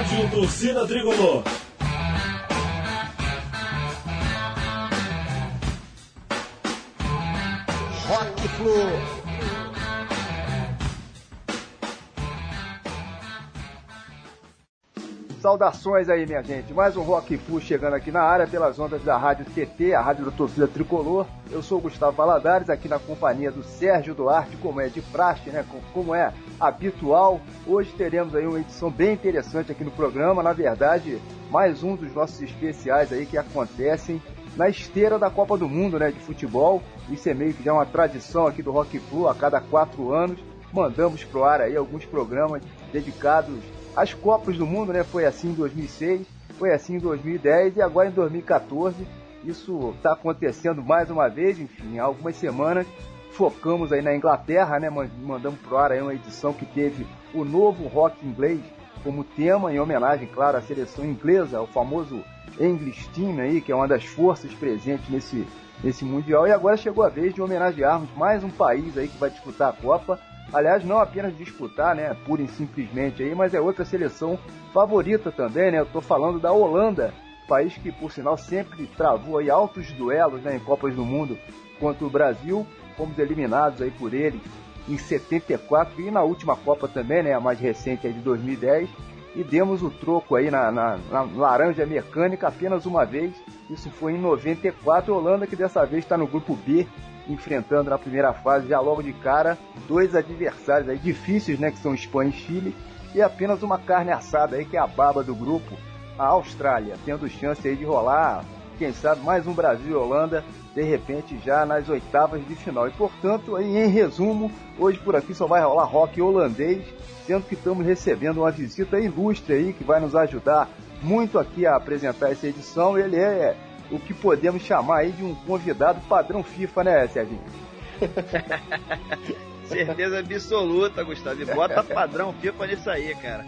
Rádio Torcida Tricolor. Rock Flu. Saudações aí, minha gente. Mais um Rock Flu chegando aqui na área pelas ondas da Rádio TT, a Rádio da Torcida Tricolor. Eu sou o Gustavo Valadares, aqui na companhia do Sérgio Duarte, como é de praxe, né? Como é habitual. Hoje teremos aí uma edição bem interessante aqui no programa. Na verdade, mais um dos nossos especiais aí que acontecem na esteira da Copa do Mundo, né? De futebol. Isso é meio que já uma tradição aqui do Rock Flu a cada quatro anos. Mandamos pro ar aí alguns programas dedicados às Copas do Mundo, né? Foi assim em 2006, foi assim em 2010 e agora em 2014. Isso está acontecendo mais uma vez, enfim, há algumas semanas. Focamos aí na Inglaterra, né? Mandamos pro ar aí uma edição que teve o novo rock inglês como tema, em homenagem, claro, à seleção inglesa, o famoso English Team aí, que é uma das forças presentes nesse, nesse Mundial. E agora chegou a vez de homenagearmos mais um país aí que vai disputar a Copa. Aliás, não apenas disputar, né, pura e simplesmente aí, mas é outra seleção favorita também, né? Eu tô falando da Holanda, país que, por sinal, sempre travou aí altos duelos né, em Copas do Mundo contra o Brasil. Fomos eliminados aí por eles em 74 e na última Copa também, né, a mais recente aí de 2010 e demos o troco aí na, na, na, laranja mecânica apenas uma vez. Isso foi em 94. Holanda que dessa vez está no grupo B, enfrentando na primeira fase já logo de cara dois adversários aí difíceis, né, que são Espanha e Chile, e apenas uma carne assada aí que é a baba do grupo, a Austrália, tendo chance aí de rolar, quem sabe mais um Brasil e Holanda de repente já nas oitavas de final. E portanto, aí, em resumo, hoje por aqui só vai rolar rock holandês sendo que estamos recebendo uma visita ilustre aí que vai nos ajudar muito aqui a apresentar essa edição. Ele é o que podemos chamar aí de um convidado padrão FIFA, né, Serginho? Certeza absoluta, Gustavo. E bota padrão FIFA nisso aí, cara.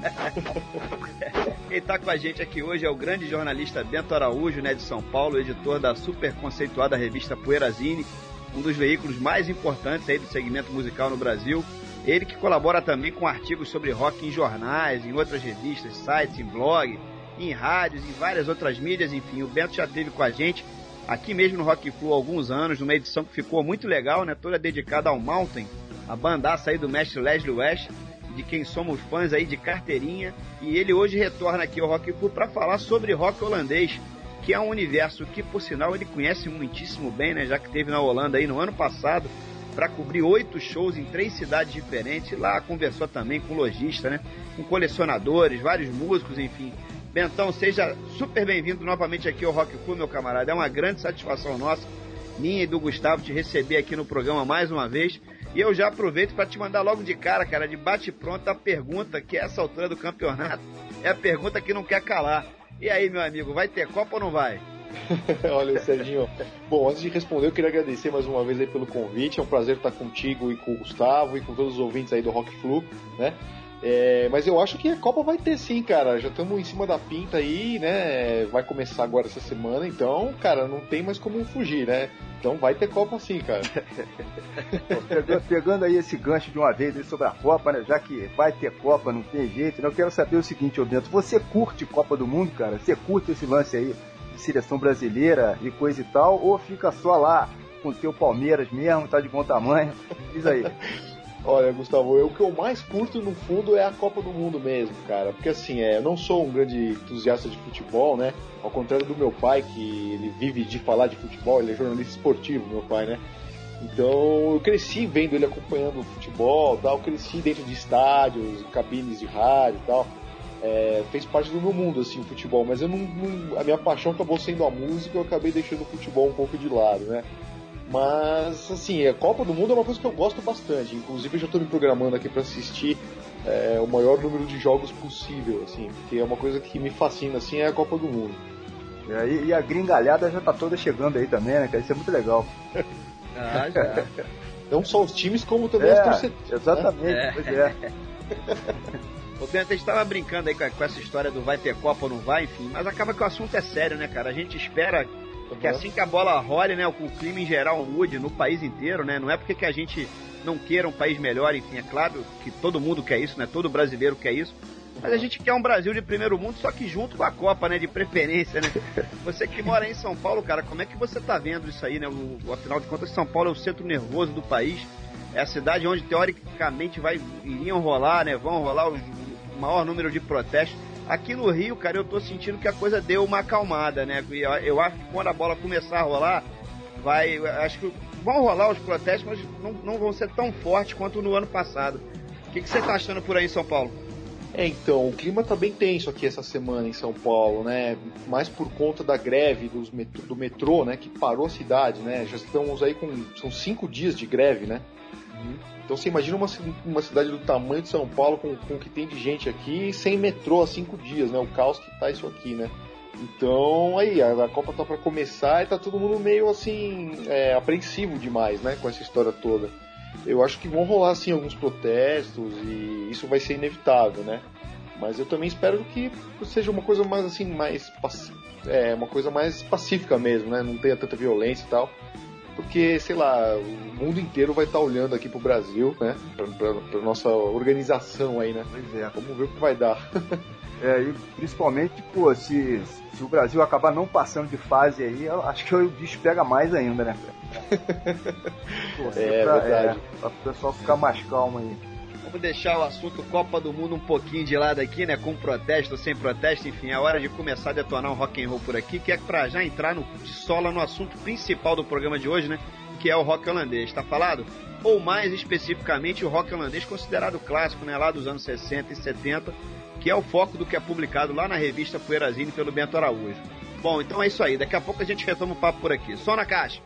Quem está com a gente aqui hoje é o grande jornalista Bento Araújo, né, de São Paulo, editor da super conceituada revista Poeirazine, um dos veículos mais importantes aí do segmento musical no Brasil. Ele que colabora também com artigos sobre rock em jornais, em outras revistas, sites, em blog, em rádios, em várias outras mídias, enfim. O Bento já esteve com a gente aqui mesmo no Rock Flu há alguns anos, numa edição que ficou muito legal, né? Toda dedicada ao Mountain, a bandaça aí do mestre Leslie West, de quem somos fãs aí de carteirinha. E ele hoje retorna aqui ao Rock Flu para falar sobre rock holandês, que é um universo que, por sinal, ele conhece muitíssimo bem, né? Já que teve na Holanda aí no ano passado para cobrir oito shows em três cidades diferentes. Lá conversou também com lojista, né? Com colecionadores, vários músicos, enfim. Bentão, seja super bem-vindo novamente aqui ao Rock Club, meu camarada. É uma grande satisfação nossa, minha e do Gustavo, te receber aqui no programa mais uma vez. E eu já aproveito para te mandar logo de cara, cara, de bate-pronto a pergunta que é essa altura do campeonato é a pergunta que não quer calar. E aí, meu amigo, vai ter Copa ou não vai? Olha, Serginho. Bom, antes de responder, eu queria agradecer mais uma vez aí pelo convite. É um prazer estar contigo e com o Gustavo e com todos os ouvintes aí do Rock Flu, né? É, mas eu acho que a Copa vai ter sim, cara. Já estamos em cima da pinta aí, né? Vai começar agora essa semana, então, cara, não tem mais como fugir, né? Então vai ter Copa sim, cara. pegando, pegando, aí esse gancho de uma vez sobre a Copa, né? Já que vai ter Copa, não tem jeito, né? Eu quero saber o seguinte, ô Bento, você curte Copa do Mundo, cara? Você curte esse lance aí? seleção brasileira e coisa e tal, ou fica só lá com o teu Palmeiras mesmo, tá de bom tamanho? Diz aí. Olha, Gustavo, eu, o que eu mais curto no fundo é a Copa do Mundo mesmo, cara. Porque assim, é, eu não sou um grande entusiasta de futebol, né? Ao contrário do meu pai, que ele vive de falar de futebol, ele é jornalista esportivo, meu pai, né? Então eu cresci vendo ele acompanhando o futebol, tal, cresci dentro de estádios, cabines de rádio e tal é, fez parte do meu mundo, assim, o futebol, mas eu não, não, a minha paixão acabou sendo a música, eu acabei deixando o futebol um pouco de lado, né? Mas, assim, a Copa do Mundo é uma coisa que eu gosto bastante, inclusive eu já estou me programando aqui para assistir é, o maior número de jogos possível, assim, porque é uma coisa que me fascina, assim, é a Copa do Mundo. É, e, e, a gringalhada já tá toda chegando aí também, né, cara? Isso é muito legal. Ah, já. Não só os times, como também é, os torcedores. Exatamente, né? pois é. O Bento, a gente tava brincando aí com, essa história do vai ter Copa ou não vai, enfim, mas acaba que o assunto é sério, né, cara? A gente espera que assim que a bola role, né, o clima em geral mude no país inteiro, né? Não é porque que a gente não queira um país melhor, enfim, é claro que todo mundo quer isso, né? Todo brasileiro quer isso. Mas a gente quer um Brasil de primeiro mundo, só que junto com a Copa, né? De preferência, né? Você que mora em São Paulo, cara, como é que você tá vendo isso aí, né? O, afinal de contas, São Paulo é o centro nervoso do país. É a cidade onde, teoricamente, vai, iriam rolar, né? Vão rolar o maior número de protestos. Aqui no Rio, cara, eu tô sentindo que a coisa deu uma acalmada, né? Eu, acho que quando a bola começar a rolar, vai. Acho que vão rolar os protestos, mas não, não vão ser tão fortes quanto no ano passado. O que, que você tá achando por aí São Paulo? É, então, o clima tá bem tenso aqui essa semana em São Paulo, né? Mais por conta da greve dos metrô, do metrô, né? Que parou a cidade, né? Já estamos aí com. São cinco dias de greve, né? Uhum. Então você imagina uma, uma cidade do tamanho de São Paulo com, com o que tem de gente aqui sem metrô há cinco dias, né? O caos que tá isso aqui, né? Então, aí, a, a Copa tá para começar e tá todo mundo meio assim, é, apreensivo demais, né? Com essa história toda eu acho que vão rolar assim alguns protestos e isso vai ser inevitável, né? Mas eu também espero que seja uma coisa mais assim, mais é, uma coisa mais pacífica mesmo, né? Não tenha tanta violência e tal. Porque, sei lá, o mundo inteiro vai estar olhando aqui pro Brasil, né? Pra, pra, pra nossa organização aí, né? Pois é. Vamos ver o que vai dar. é, e principalmente, pô, se, se o Brasil acabar não passando de fase aí, acho que o bicho pega mais ainda, né? Pô, é, pra, verdade. É, pra o pessoal ficar mais calmo aí. Vamos deixar o assunto Copa do Mundo um pouquinho de lado aqui, né? Com protesto, sem protesto, enfim, é hora de começar a detonar um rock and roll por aqui, que é pra já entrar no, de sola no assunto principal do programa de hoje, né? Que é o rock holandês, tá falado? Ou mais especificamente o rock holandês considerado clássico, né? Lá dos anos 60 e 70, que é o foco do que é publicado lá na revista Poeirazine pelo Bento Araújo. Bom, então é isso aí. Daqui a pouco a gente retoma o papo por aqui. Só na caixa.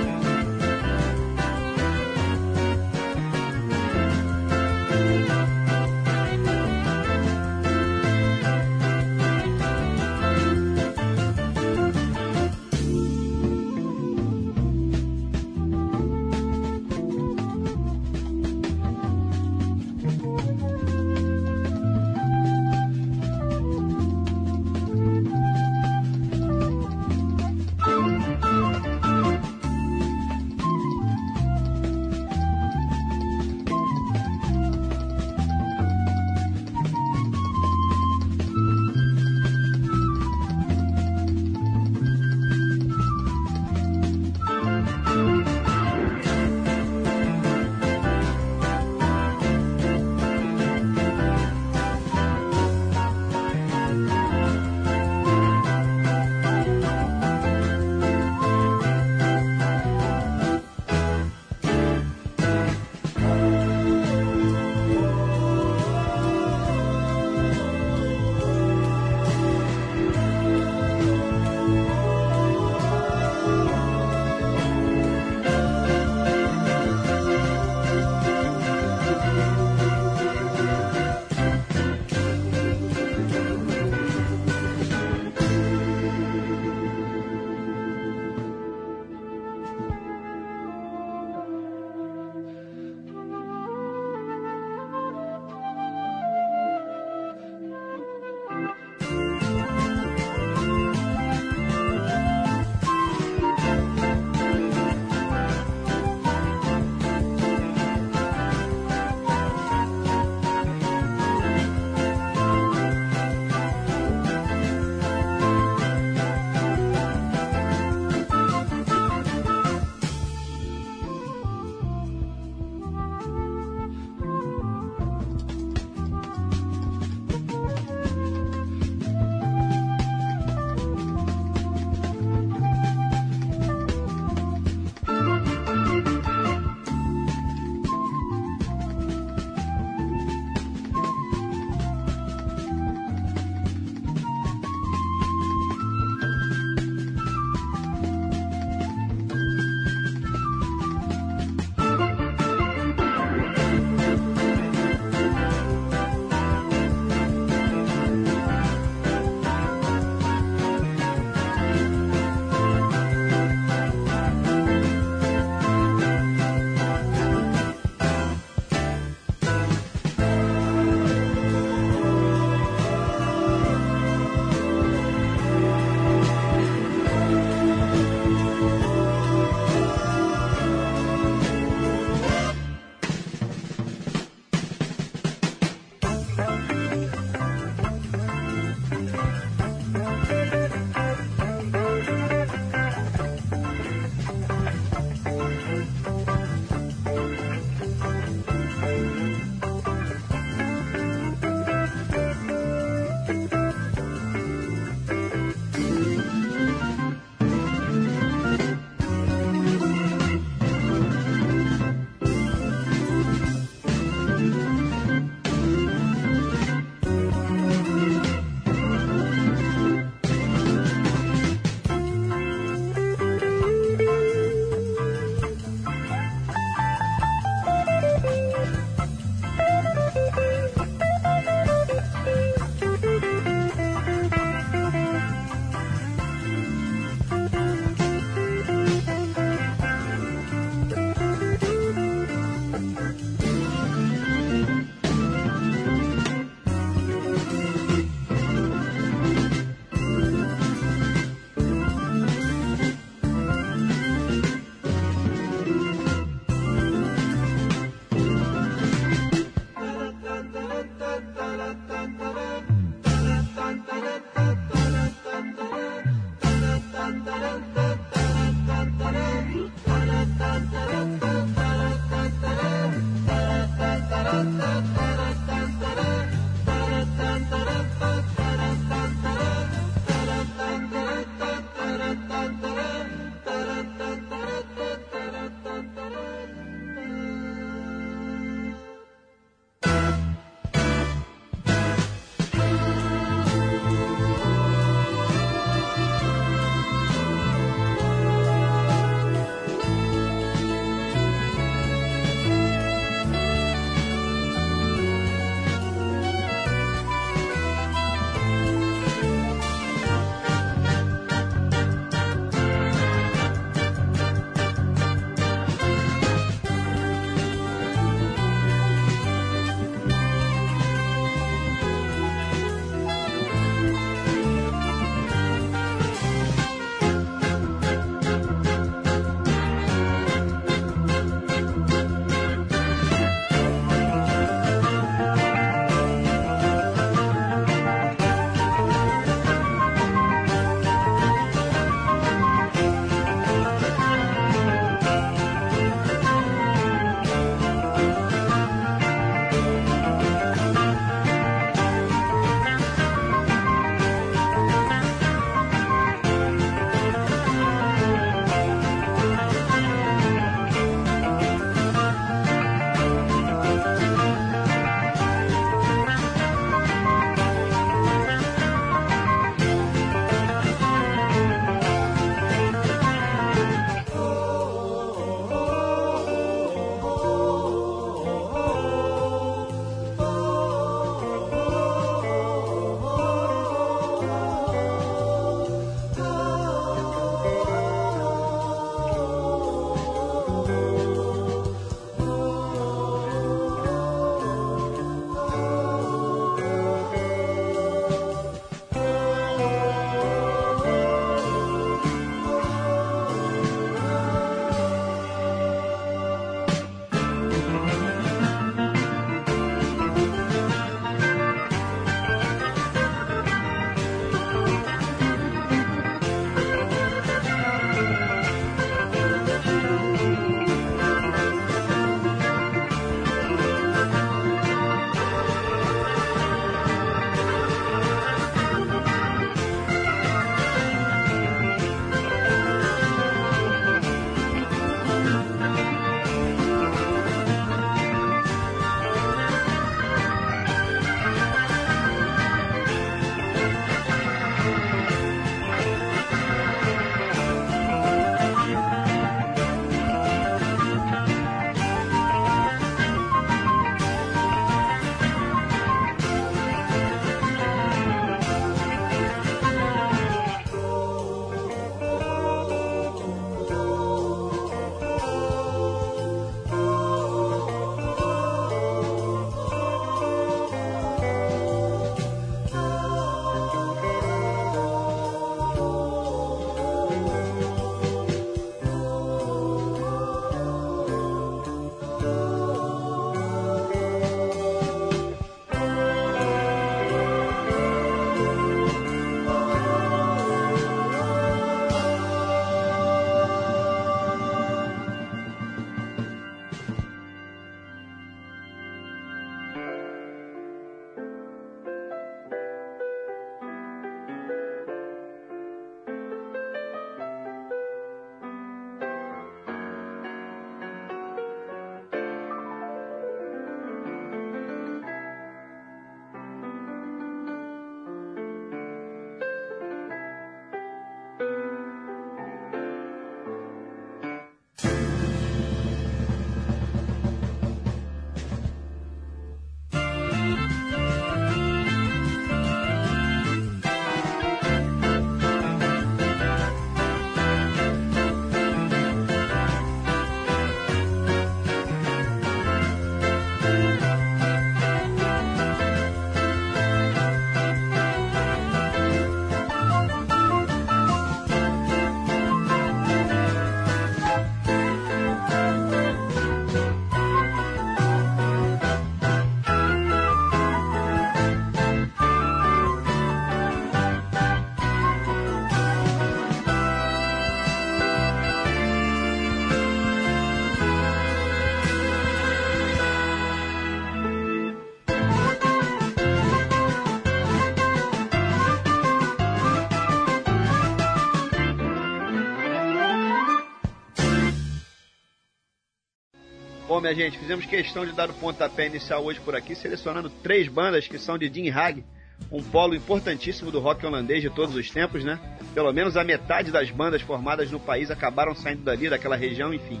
Minha gente, fizemos questão de dar o pontapé inicial hoje por aqui, selecionando três bandas que são de Dean Hag, um polo importantíssimo do rock holandês de todos os tempos, né? Pelo menos a metade das bandas formadas no país acabaram saindo dali, daquela região, enfim.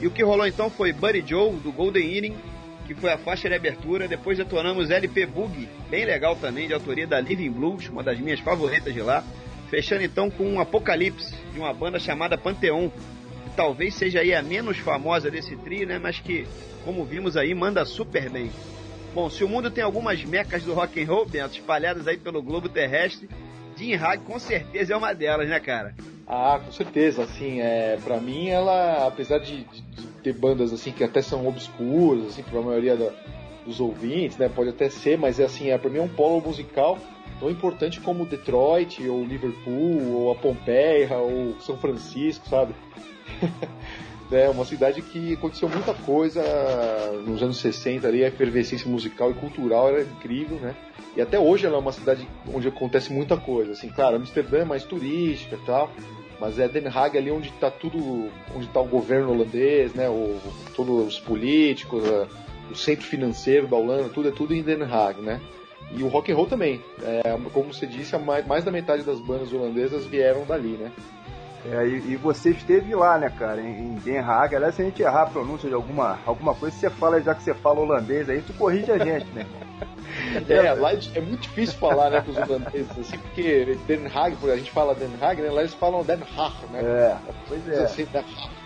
E o que rolou então foi Buddy Joe, do Golden Earring, que foi a faixa de abertura. Depois detonamos LP Boogie, bem legal também, de autoria da Living Blues, uma das minhas favoritas de lá. Fechando então com um Apocalipse, de uma banda chamada Panteon, que talvez seja aí a menos famosa desse trio, né? Mas que, como vimos aí, manda super bem. Bom, se o mundo tem algumas mecas do rock and roll, Bento, espalhadas aí pelo globo terrestre, Jim Hag com certeza é uma delas, né, cara? Ah, com certeza, assim, é, para mim ela, apesar de, de, de, ter bandas assim que até são obscuras, assim, para a maioria da, dos ouvintes, né, pode até ser, mas é assim, é para mim é um polo musical tão importante como Detroit, ou Liverpool, ou a Pompeia, ou São Francisco, sabe? É uma cidade que aconteceu muita coisa nos anos 60 ali, a efervescência musical e cultural era incrível, né? E até hoje ela é uma cidade onde acontece muita coisa, assim, claro, Amsterdã é mais turística e tal, mas é Den Haag ali onde está tudo, onde está o governo holandês, né, o, todos os políticos, o centro financeiro da Holanda, tudo é tudo em Den Haag, né? E o rock and roll também. É, como você disse, mais, mais da metade das bandas holandesas vieram dali, né? É, e, e, você esteve lá, né, cara, em, em Den Haag. Aliás, se a gente errar a pronúncia de alguma, alguma coisa, você fala, já que você fala holandês aí, tu corrige a gente, né? É, lá é muito difícil falar, né, pros holandeses, assim, porque Den Haag, a gente fala Den Haag, né, lá eles falam Den Haag, né? É, pois é. Assim,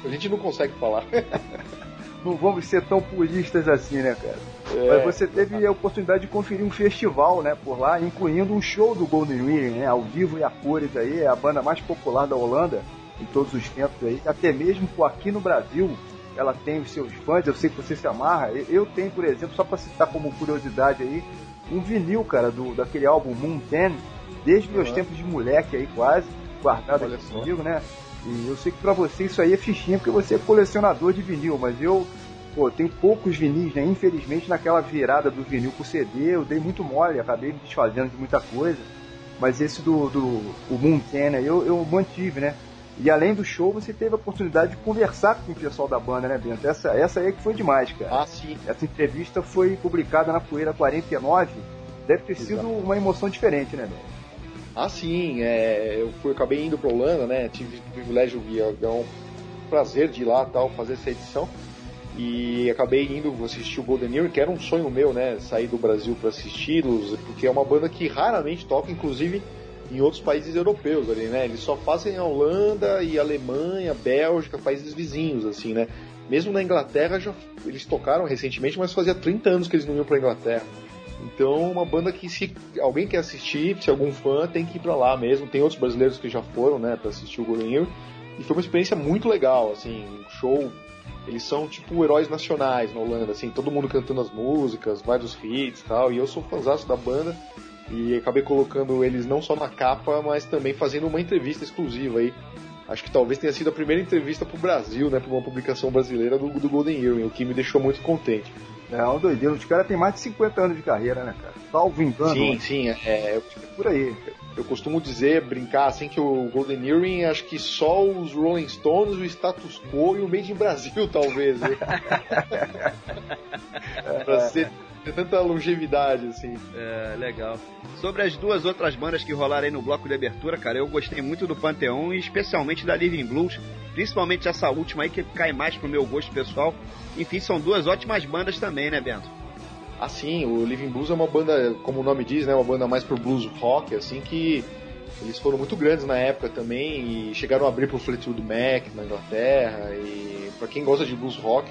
a gente não consegue falar. não vamos ser tão puristas assim, né, cara? É. Mas você teve a oportunidade de conferir um festival, né, por lá, incluindo um show do Golden Ring, né, ao vivo e a cores aí, é a banda mais popular da Holanda em todos os tempos aí, até mesmo aqui no Brasil, ela tem os seus fãs, eu sei que você se amarra. Eu tenho, por exemplo, só para citar como curiosidade aí, um vinil, cara, do, daquele álbum Moon 10, desde meus uhum. tempos de moleque aí quase, guardado aqui comigo, né? E eu sei que pra você isso aí é fichinha, porque você é colecionador de vinil, mas eu, pô, tenho poucos vinis, né? Infelizmente, naquela virada do vinil pro CD, eu dei muito mole, acabei me desfazendo de muita coisa. Mas esse do, do o Moon 10, né? eu, eu mantive, né? E além do show, você teve a oportunidade de conversar com o pessoal da banda, né, Bento? Essa, essa aí que foi demais, cara. Ah, sim. Essa entrevista foi publicada na Poeira 49. Deve ter sido Exato. uma emoção diferente, né, Bento? Ah, sim. É, eu fui, acabei indo para Holanda, né? Tive o privilégio, é um prazer de ir lá tal, fazer essa edição. E acabei indo assistir o Golden Earring, que era um sonho meu, né? Sair do Brasil para assisti-los, porque é uma banda que raramente toca, inclusive em outros países europeus ali, né? Eles só fazem a Holanda e Alemanha, Bélgica, países vizinhos, assim, né? Mesmo na Inglaterra, já, eles tocaram recentemente, mas fazia 30 anos que eles não iam pra Inglaterra. Então, uma banda que se alguém quer assistir, se algum fã, tem que ir pra lá mesmo. Tem outros brasileiros que já foram, né, pra assistir o Golden Ear. E foi uma experiência muito legal, assim, um show. Eles são tipo heróis nacionais na Holanda, assim, todo mundo cantando as músicas, vários hits tal. E eu sou fãzão da banda e acabei colocando eles não só na capa, mas também fazendo uma entrevista exclusiva aí. Acho que talvez tenha sido a primeira entrevista pro Brasil, né, pra uma publicação brasileira do, do Golden Earring, o que me deixou muito contente. É um doideiro, os caras têm mais de 50 anos de carreira, né, cara? Salvo engano. Sim, né? sim, é, é, por aí. Eu costumo dizer, brincar assim, que o Golden Earring, acho que só os Rolling Stones, o Status Quo e o Made in Brasil, talvez. Né? pra ser ter tanta longevidade, assim. É, legal. Sobre as duas outras bandas que rolaram aí no bloco de abertura, cara, eu gostei muito do Panteão e especialmente da Living Blues, principalmente essa última aí que cai mais pro meu gosto pessoal. Enfim, são duas ótimas bandas também, né, Bento? Ah, sim, o Living Blues é uma banda, como o nome diz, né, uma banda mais pro blues rock, assim, que eles foram muito grandes na época também e chegaram a abrir pro Fleetwood Mac na Inglaterra e para quem gosta de blues rock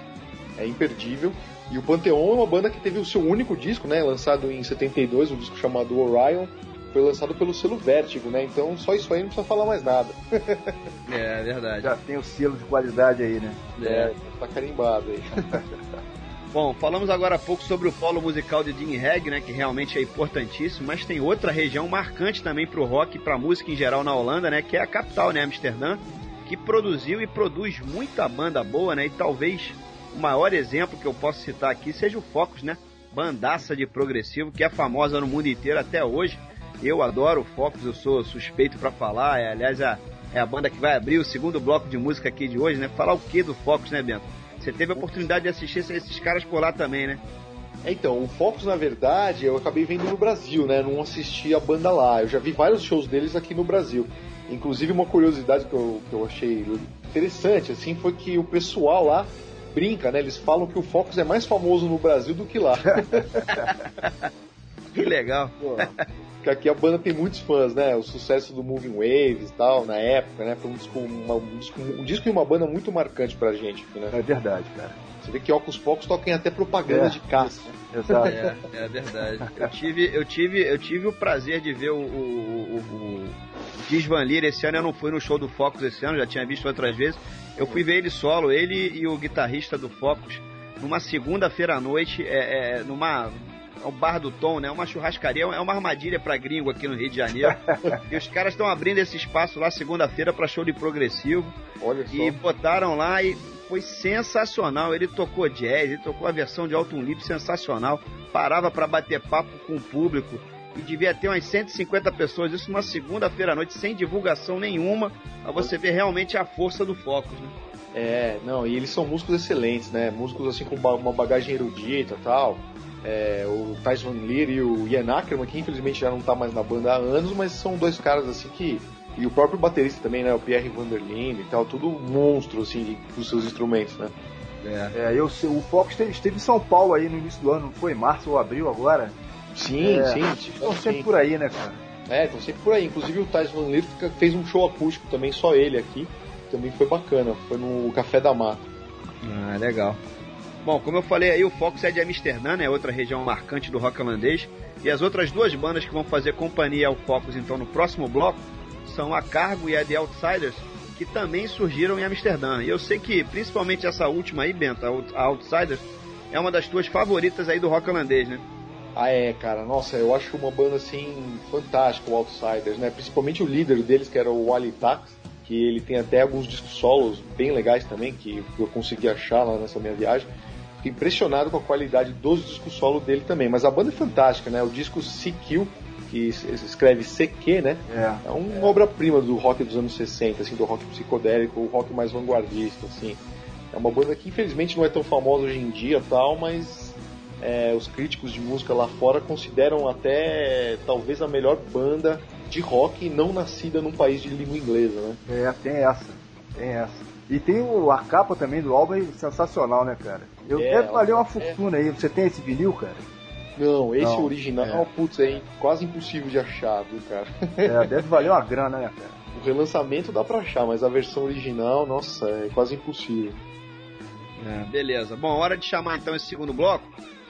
é imperdível. E o Pantheon é uma banda que teve o seu único disco, né, lançado em 72, um disco chamado Orion, foi lançado pelo selo Vertigo, né? Então só isso aí não precisa falar mais nada. é, é verdade. Já tem o selo de qualidade aí, né? É, é tá carimbado aí. Bom, falamos agora há pouco sobre o polo musical de Dean Reg, né, que realmente é importantíssimo, mas tem outra região marcante também para o rock e para a música em geral na Holanda, né, que é a capital, né, Amsterdã, que produziu e produz muita banda boa, né, e talvez o maior exemplo que eu posso citar aqui seja o Focus, né? Bandaça de progressivo que é famosa no mundo inteiro até hoje. Eu adoro o Focus, eu sou suspeito para falar. É, aliás, é, é a banda que vai abrir o segundo bloco de música aqui de hoje, né? Falar o que do Focus, né, Bento? Você teve a oportunidade de assistir esses caras por lá também, né? É, então, o Focus, na verdade, eu acabei vendo no Brasil, né? Não assisti a banda lá. Eu já vi vários shows deles aqui no Brasil. Inclusive, uma curiosidade que eu, que eu achei interessante, assim, foi que o pessoal lá brinca, né? Eles falam que o Focus é mais famoso no Brasil do que lá. que legal. Pô, que aqui a banda tem muitos fãs, né? O sucesso do Moving Waves e tal, na época, né? Foi um disco, uma, um, disco, um disco e uma banda muito marcante pra gente. Né? É verdade, cara. Você vê que Ocus Pocos toquem até propaganda é, de caça. Exato. É, é, verdade. Eu tive, eu, tive, eu tive o prazer de ver o, o, o, o Diz Van Leer esse ano. Eu não fui no show do Focus esse ano, já tinha visto outras vezes. Eu fui ver ele solo, ele e o guitarrista do Focus, numa segunda-feira à noite, é, é, numa é o bar do Tom, né? Uma churrascaria, é uma armadilha para gringo aqui no Rio de Janeiro. e os caras estão abrindo esse espaço lá segunda-feira para show de progressivo. Olha só. E botaram lá e foi sensacional. Ele tocou jazz, ele tocou a versão de Alton Lip sensacional. Parava para bater papo com o público e devia ter umas 150 pessoas. Isso numa segunda-feira à noite, sem divulgação nenhuma, pra você ver realmente a força do Focus, né? É, não, e eles são músicos excelentes, né? Músicos assim com uma bagagem erudita e tal. É, o Tyson Lear e o Ian Ackerman, que infelizmente já não tá mais na banda há anos, mas são dois caras assim que e o próprio baterista também, né? O Pierre Vanderlinde e tal, tudo monstro, assim, dos seus instrumentos, né? É, é eu, o Fox esteve, esteve em São Paulo aí no início do ano, não foi? Março ou abril agora? Sim, é, sim. Estão sempre por aí, né, cara? É, estão sempre por aí. Inclusive o Tyson Van fez um show acústico também, só ele aqui. Também foi bacana. Foi no Café da Mata. Ah, legal. Bom, como eu falei aí, o Fox é de Amsterdã, né? Outra região marcante do rock holandês. E as outras duas bandas que vão fazer companhia ao Focus, então, no próximo bloco, são a Cargo e a The Outsiders, que também surgiram em Amsterdã. E eu sei que, principalmente essa última aí, Bento, a Outsiders, é uma das tuas favoritas aí do rock holandês, né? Ah, é, cara. Nossa, eu acho uma banda, assim, fantástica, o Outsiders, né? Principalmente o líder deles, que era o Wally Tax, que ele tem até alguns discos solos bem legais também, que eu consegui achar lá nessa minha viagem. Fiquei impressionado com a qualidade dos discos solo dele também. Mas a banda é fantástica, né? O disco CQ que se escreve CQ, né? É, é uma é. obra-prima do rock dos anos 60, assim, do rock psicodélico, o rock mais vanguardista, assim. É uma banda que infelizmente não é tão famosa hoje em dia, tal, mas é, os críticos de música lá fora consideram até talvez a melhor banda de rock não nascida num país de língua inglesa, né? É, tem essa, tem essa. E tem o, a capa também do álbum sensacional, né, cara? Eu é, deve valer uma é. fortuna aí. Você tem esse vinil, cara? Não, esse não, original, é. putz, é quase impossível de achar, viu, cara? É, deve valer uma grana, né, cara? O relançamento dá pra achar, mas a versão original, nossa, é quase impossível. É. Beleza. Bom, hora de chamar então esse segundo bloco.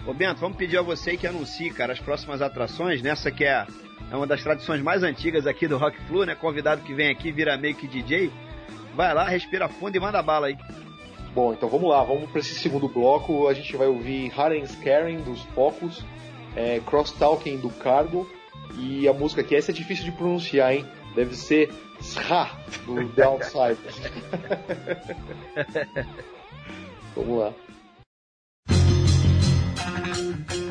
Ô Bento, vamos pedir a você que anuncie, cara, as próximas atrações, nessa que é, é uma das tradições mais antigas aqui do Rock Flu, né? Convidado que vem aqui vira meio que DJ. Vai lá, respira fundo e manda bala aí. Bom, então vamos lá, vamos para esse segundo bloco. A gente vai ouvir Haren Scaring dos Focus, é, Crosstalking do Cargo e a música que essa é difícil de pronunciar, hein? Deve ser Sha do The Outsiders. Vamos lá. Thank you.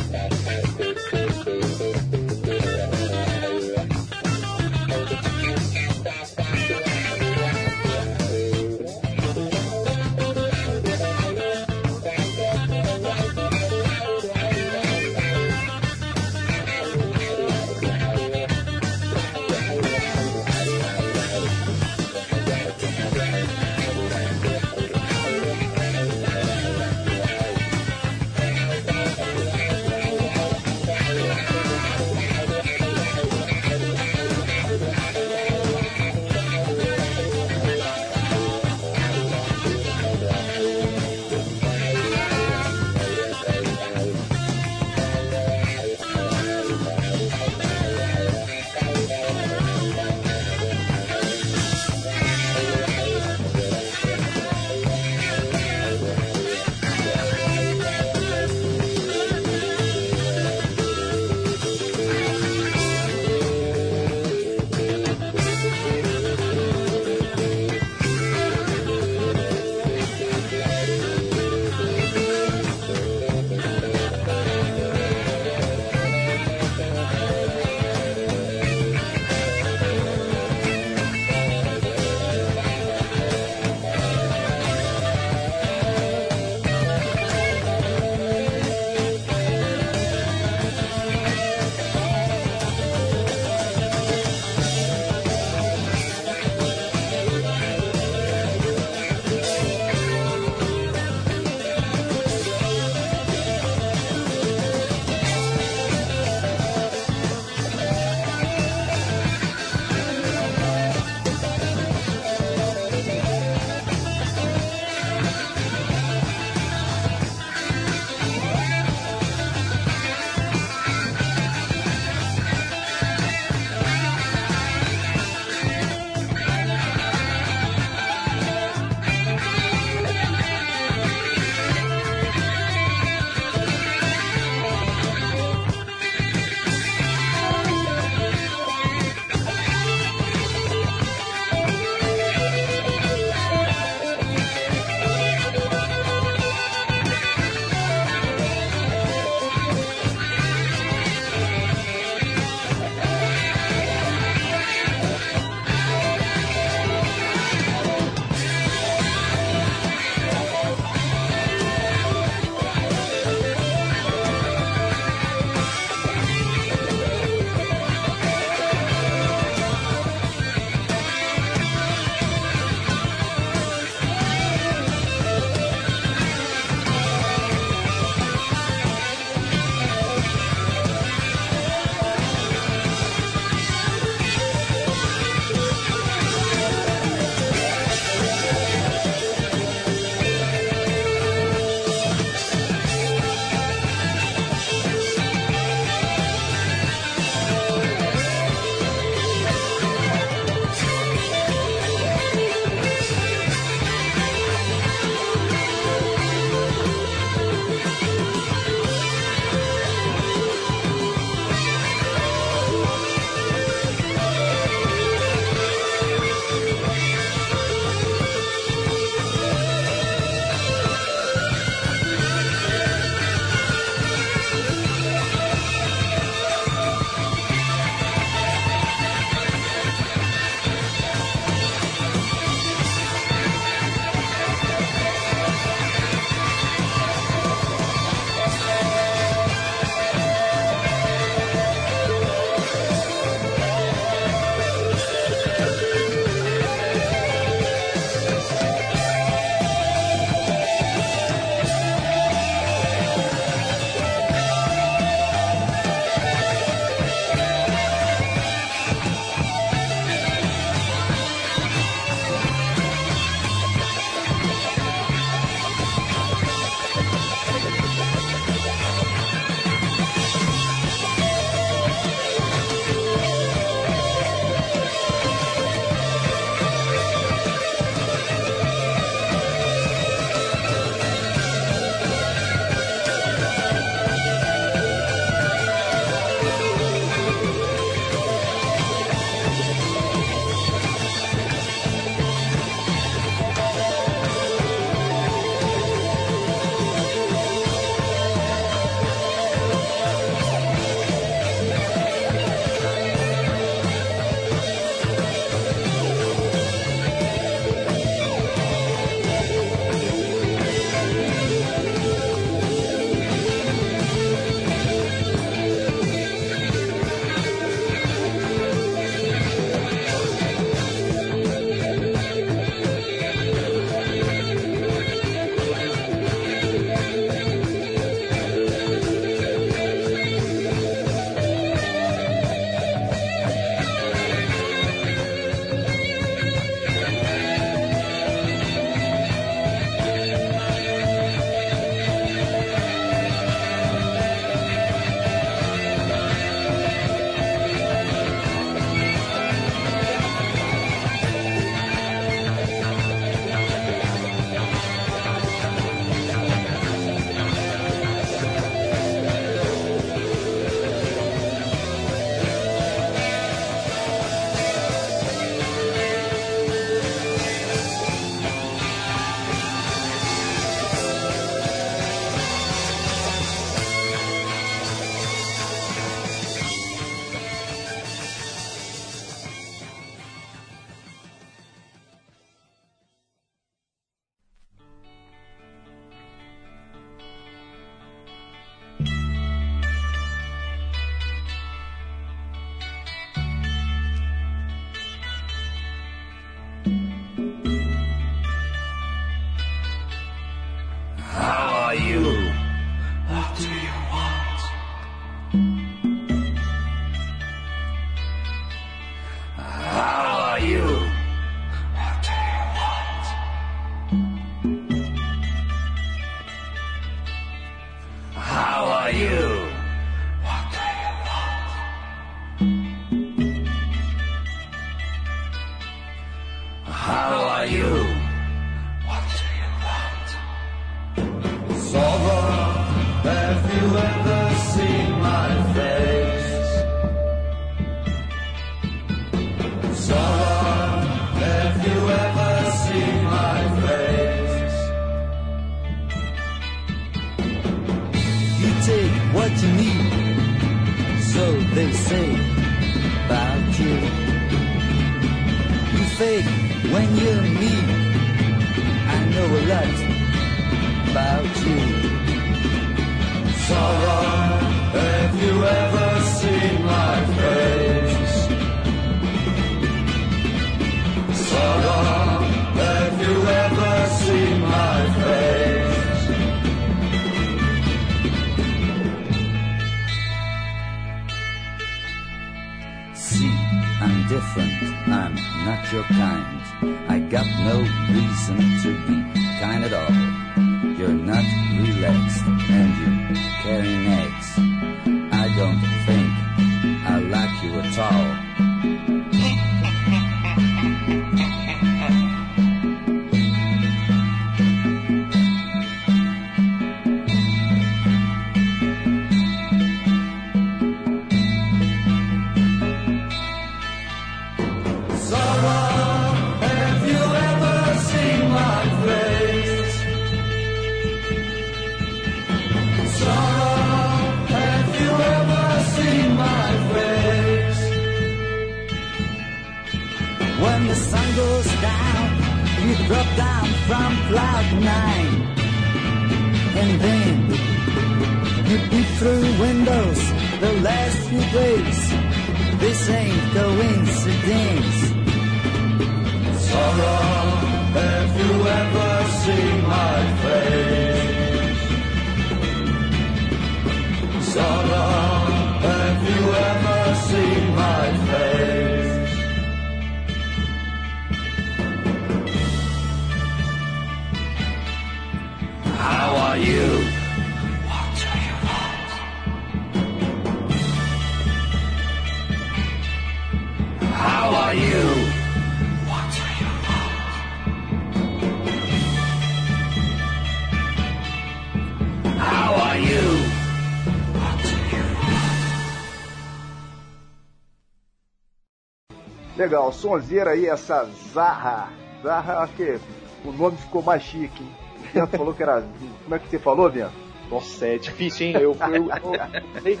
Legal, sonzeira aí, essa Zarra. Zarra, acho que o nome ficou mais chique, hein? O Bento falou que era. Como é que você falou, Bento? Nossa, é difícil, hein? Eu, eu, eu,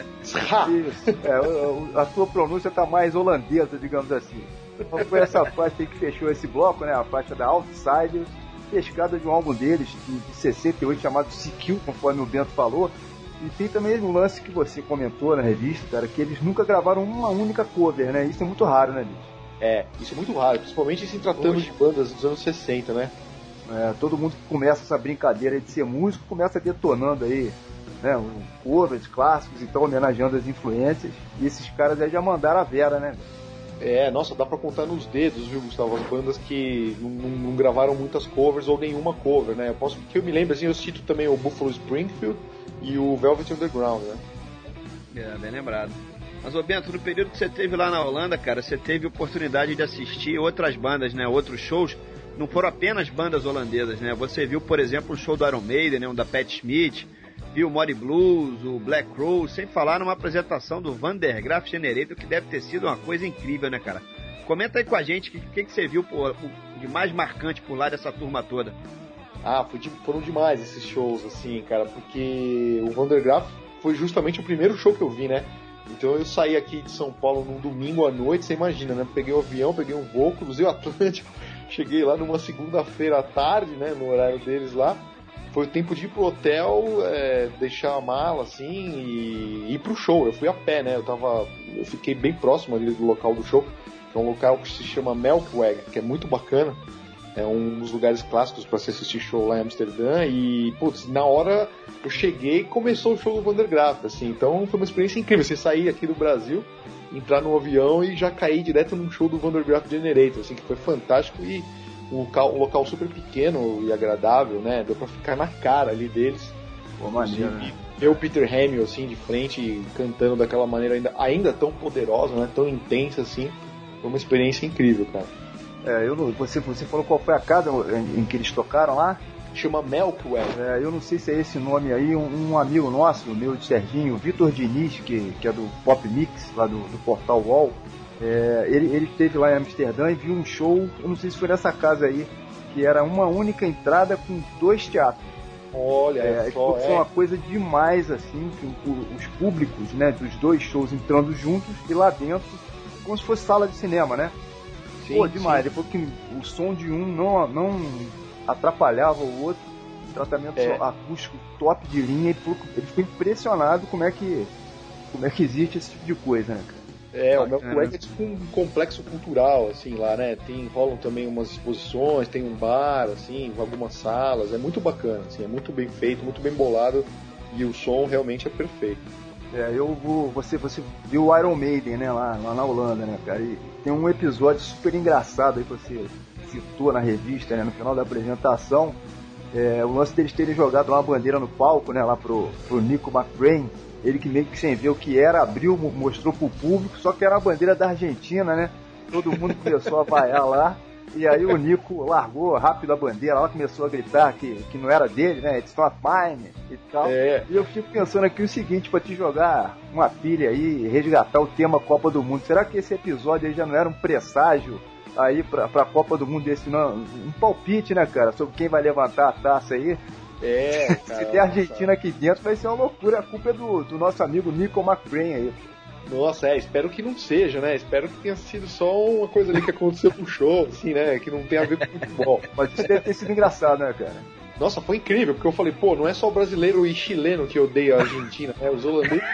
Isso. É, a sua pronúncia tá mais holandesa, digamos assim. Então foi essa faixa aí que fechou esse bloco, né? A faixa da Outsider, pescada de um álbum deles, de, de 68, chamado CQ, conforme o Bento falou. E tem também um lance que você comentou na revista, cara, que eles nunca gravaram uma única cover, né? Isso é muito raro, né, bicho? É, isso é muito raro, principalmente se tratando de bandas dos anos 60, né? É, todo mundo que começa essa brincadeira de ser músico começa detonando aí, né? Um covers clássicos, então homenageando as influências. E esses caras aí já mandaram a Vera, né? É, nossa, dá pra contar nos dedos, viu, Gustavo? As bandas que não, não- não gravaram muitas covers ou nenhuma cover, né? Eu posso que eu me lembro, assim, eu cito também o Buffalo Springfield e o Velvet Underground, né? É, bem lembrado. Mas, ô Bento, no período que você teve lá na Holanda, cara, você teve oportunidade de assistir outras bandas, né? Outros shows. Não foram apenas bandas holandesas, né? Você viu, por exemplo, o show do Iron Maiden, né? Um da Pat Smith. Viu o Mori Blues, o Black Crow, sem falar numa apresentação do Vandergraaf Generator, que deve ter sido uma coisa incrível, né, cara? Comenta aí com a gente o que, que, que você viu por- por- de mais marcante por lá dessa turma toda. Ah, foi foram demais esses shows, assim, cara, porque o Vandergraaf foi justamente o primeiro show que eu vi, né? Então eu saí aqui de São Paulo num domingo à noite, você imagina, né? Peguei o avião, peguei um voo, cruzei o Atlântico, cheguei lá numa segunda-feira à tarde, né? No horário deles lá. Foi o tempo de ir pro hotel, é, deixar a mala, assim, e ir pro show. Eu fui a pé, né? Eu tava. Eu fiquei bem próximo ali do local do show, que é um local que se chama Melkweg, que é muito bacana. É um dos lugares clássicos para se assistir show lá em Amsterdã. E, putz, na hora eu cheguei e começou o show do Vandergraaf, assim. Então foi uma experiência incrível. Você sair aqui do Brasil, entrar no avião e já cair direto num show do Vandergraaf Generator, assim, que foi fantástico e um local, um local super pequeno e agradável, né? Deu pra ficar na cara ali deles. Pô, maneiro, né? E ver o Peter Hamill, assim, de frente, cantando daquela maneira ainda, ainda tão poderosa, né? Tão intensa, assim. Foi uma experiência incrível, cara. É, eu não, você, você falou qual foi a casa em, em que eles tocaram lá? Chama Melkweg. É, eu não sei se é esse nome aí, um, um amigo nosso, meu de Serginho, Vitor Diniz, que, que é do Pop Mix, lá do, do portal Wall, é, ele, ele esteve lá em Amsterdã e viu um show, eu não sei se foi nessa casa aí, que era uma única entrada com dois teatros. Olha, É, é, só, foi uma coisa demais, assim, que os públicos, né, dos dois shows entrando juntos e lá dentro, como se fosse sala de cinema, né? Sim, Pô, demais. sim. Depois que o som de um não, não atrapalhava o outro, tratamento É. acústico top de linha, ele ficou, ele ficou impressionado como é que como é que existe esse tipo de coisa, né, cara? É, o colega é tipo um complexo cultural, assim, lá, né? Tem, rolam também umas exposições, tem um bar, assim, algumas salas. É muito bacana, assim, é muito bem feito, muito bem bolado e o som realmente é perfeito. É, eu vou. Você, você viu o Iron Maiden, né, lá, lá na Holanda, né, cara? E tem um episódio super engraçado aí que você citou na revista, né, no final da apresentação. É, o lance deles terem jogado uma bandeira no palco, né, lá pro, pro Nico McBrain. Ele que meio que sem ver o que era, abriu, mo- mostrou pro público, só que era a bandeira da Argentina, né? Todo mundo começou a vaiar lá. E aí o Nico largou rápido a bandeira, lá começou a gritar que, que não era dele, né? It's not mine e tal. É, E eu fico pensando aqui o seguinte, pra te jogar uma pilha aí, resgatar o tema Copa do Mundo, será que esse episódio aí já não era um presságio aí pra, pra Copa do Mundo desse não? Um palpite, né, cara, sobre quem vai levantar a taça aí. é, cara. Se der Argentina aqui dentro, vai ser uma loucura. A culpa é do, do nosso amigo Nico McBrain aí. Nossa, é, espero que não seja, né? Espero que tenha sido só uma coisa ali que aconteceu no show, assim, né? Que não tem a ver com futebol. Mas isso deve ter sido engraçado, né, cara? Nossa, foi incrível, porque eu falei, pô, não é só o brasileiro e chileno que odeia a Argentina, né? Os holandeses.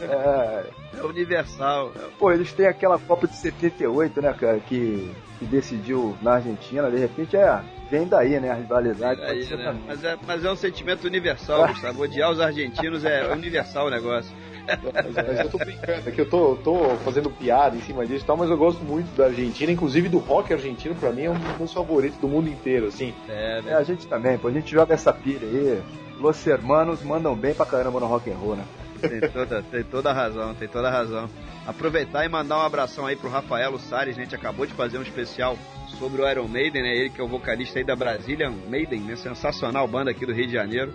É, É universal. pô, eles têm aquela Copa de 78, né, cara, que, que decidiu na Argentina, de repente é, vem daí, né, a rivalidade. pode Aí, ser né? mas, é, mas é um sentimento universal, Gustavo. Odiar os argentinos é universal o negócio. Mas, mas eu tô brincando, é que eu tô, tô fazendo piada em cima disso e tal, mas eu gosto muito da Argentina, inclusive do rock argentino, pra mim é um dos meus favoritos do mundo inteiro, assim. É, É, né? a gente também, pô, a gente joga essa pilha aí. Los hermanos mandam bem pra caramba no rock and roll, né? Tem toda, tem toda a razão, tem toda a razão. Aproveitar e mandar um abração aí pro Rafaelo Salles, né? A gente acabou de fazer um especial sobre o Iron Maiden, né? Ele que é o vocalista aí da Brazilian Maiden, né? Sensacional banda aqui do Rio de Janeiro.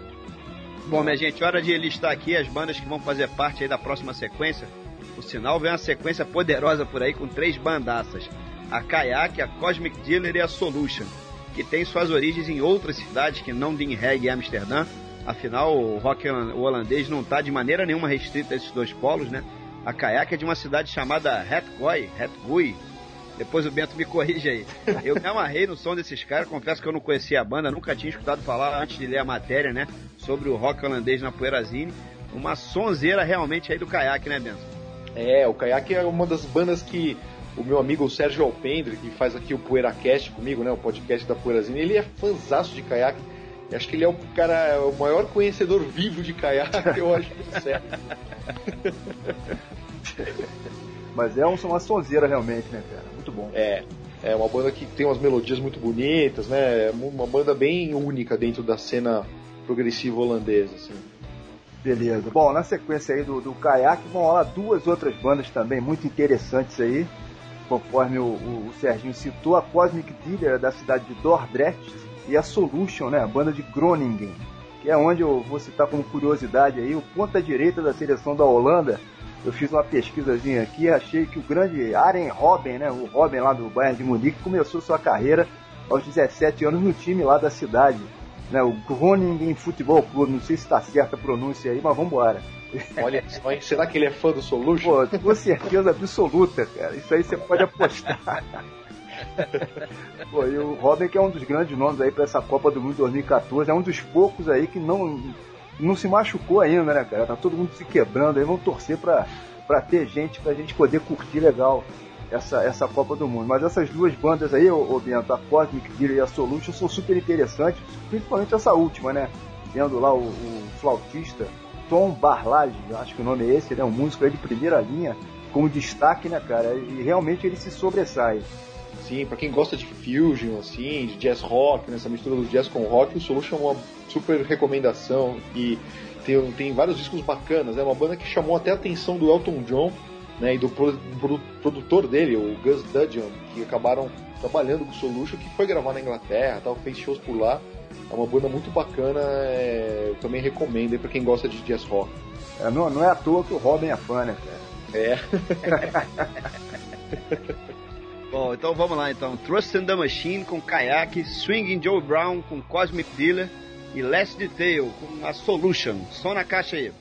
Bom, minha gente, hora de listar aqui as bandas que vão fazer parte aí da próxima sequência. O sinal vem uma sequência poderosa por aí com três bandaças. A Kayak, a Cosmic Dealer e a Solution, que tem suas origens em outras cidades que não Den Haag e Amsterdã. Afinal, o rock holandês não está de maneira nenhuma restrito a esses dois polos, né? A Kayak é de uma cidade chamada Hetgoy, Hetgui. Depois o Bento me corrige aí. Eu me amarrei no som desses caras, confesso que eu não conhecia a banda, nunca tinha escutado falar antes de ler a matéria, né? Sobre o rock holandês na Poeirazine. Uma sonzeira realmente aí do Kayak, né, Bento? É, o Kayak é uma das bandas que o meu amigo o Sérgio Alpendre, que faz aqui o PoeiraCast comigo, né, o podcast da Poeirazine, ele é fãzaço de. Eu acho que ele é o cara, o maior conhecedor vivo de Kayak, eu acho que é sério. Mas é um- uma sonzeira realmente, né, cara? Muito bom. É, é uma banda que tem umas melodias muito bonitas, né? É uma banda bem única dentro da cena progressiva holandesa, assim. Beleza. Bom, na sequência aí do, do Kayak, vão rolar duas outras bandas também muito interessantes aí. Conforme o, o, o Serginho citou, a Cosmic Dealer é da cidade de Dordrecht e a Solution, né, a banda de Groningen, que é onde eu vou citar como curiosidade aí, o ponta direita da seleção da Holanda. Eu fiz uma pesquisazinha aqui e achei que o grande Arjen Robben, né, o Robben lá do Bayern de Munique, começou sua carreira aos 17 anos no time lá da cidade, né, o Groningen Futebol Clube, não sei se está certa a pronúncia aí, mas vamos embora. Olha só, será que ele é fã do Solution? Pô, com certeza absoluta, cara. Isso aí você pode apostar. Pô, e o Robin, que é um dos grandes nomes aí pra essa Copa do Mundo 2014, é um dos poucos aí que não, não se machucou ainda, né, cara? Tá todo mundo se quebrando aí, vamos torcer pra, pra ter gente, pra gente poder curtir legal essa, essa Copa do Mundo. Mas essas duas bandas aí, ô, ô Bento, a Cosmic Dealer e a Solution, são super interessantes, principalmente essa última, né? Tendo lá o, o flautista Tom Barlage, acho que o nome é esse, né? Um músico aí de primeira linha, como destaque, né, cara? E realmente ele se sobressai. Sim, pra quem gosta de fusion, assim, de jazz rock, nessa mistura do jazz com rock, o Solution é uma super recomendação e tem, tem vários discos bacanas. É uma banda que chamou até a atenção do Elton John né, e do pro- pro- produtor dele, o Gus Dudgeon, que acabaram trabalhando com o Solution, que foi gravar na Inglaterra, tal, fez shows por lá. É uma banda muito bacana, é, eu também recomendo pra quem gosta de jazz rock. É, não, não é à toa que o Robin é fã, né, cara? É. Bom, então vamos lá então. Trust in the Machine com Kayak, Swinging Joe Brown com Cosmic Dealer e Last Detail com a Solution. Som na caixa aí.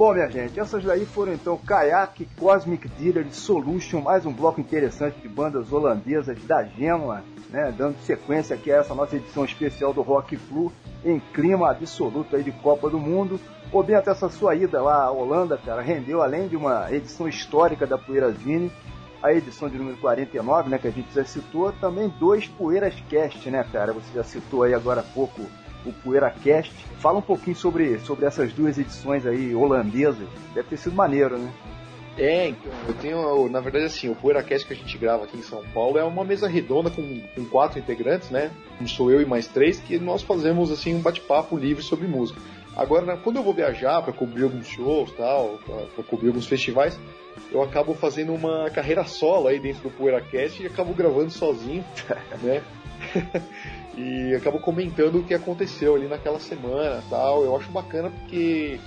Bom, minha gente, essas daí foram então Kayak, Cosmic Dealer e Solution, mais um bloco interessante de bandas holandesas da Genoa, né? Dando sequência aqui a essa nossa edição especial do Rock Flu em clima absoluto aí de Copa do Mundo. Ô Bento, essa sua ida lá à Holanda, cara, rendeu além de uma edição histórica da Poeirazine, a edição de número 49, né, que a gente já citou, também dois Poeiras Cast, né, cara? Você já citou aí agora há pouco o PoeiraCast. Fala um pouquinho sobre, sobre essas duas edições aí holandesas. Deve ter sido maneiro, né? É, então, eu tenho, na verdade, assim, o PoeiraCast que a gente grava aqui em São Paulo é uma mesa redonda com, com quatro integrantes, né? Um sou eu e mais três, que nós fazemos, assim, um bate-papo livre sobre música. Agora, quando eu vou viajar para cobrir alguns shows tal, para cobrir alguns festivais, eu acabo fazendo uma carreira solo aí dentro do PoeiraCast e acabo gravando sozinho, né? E acabo comentando o que aconteceu ali naquela semana tal. Eu acho bacana porque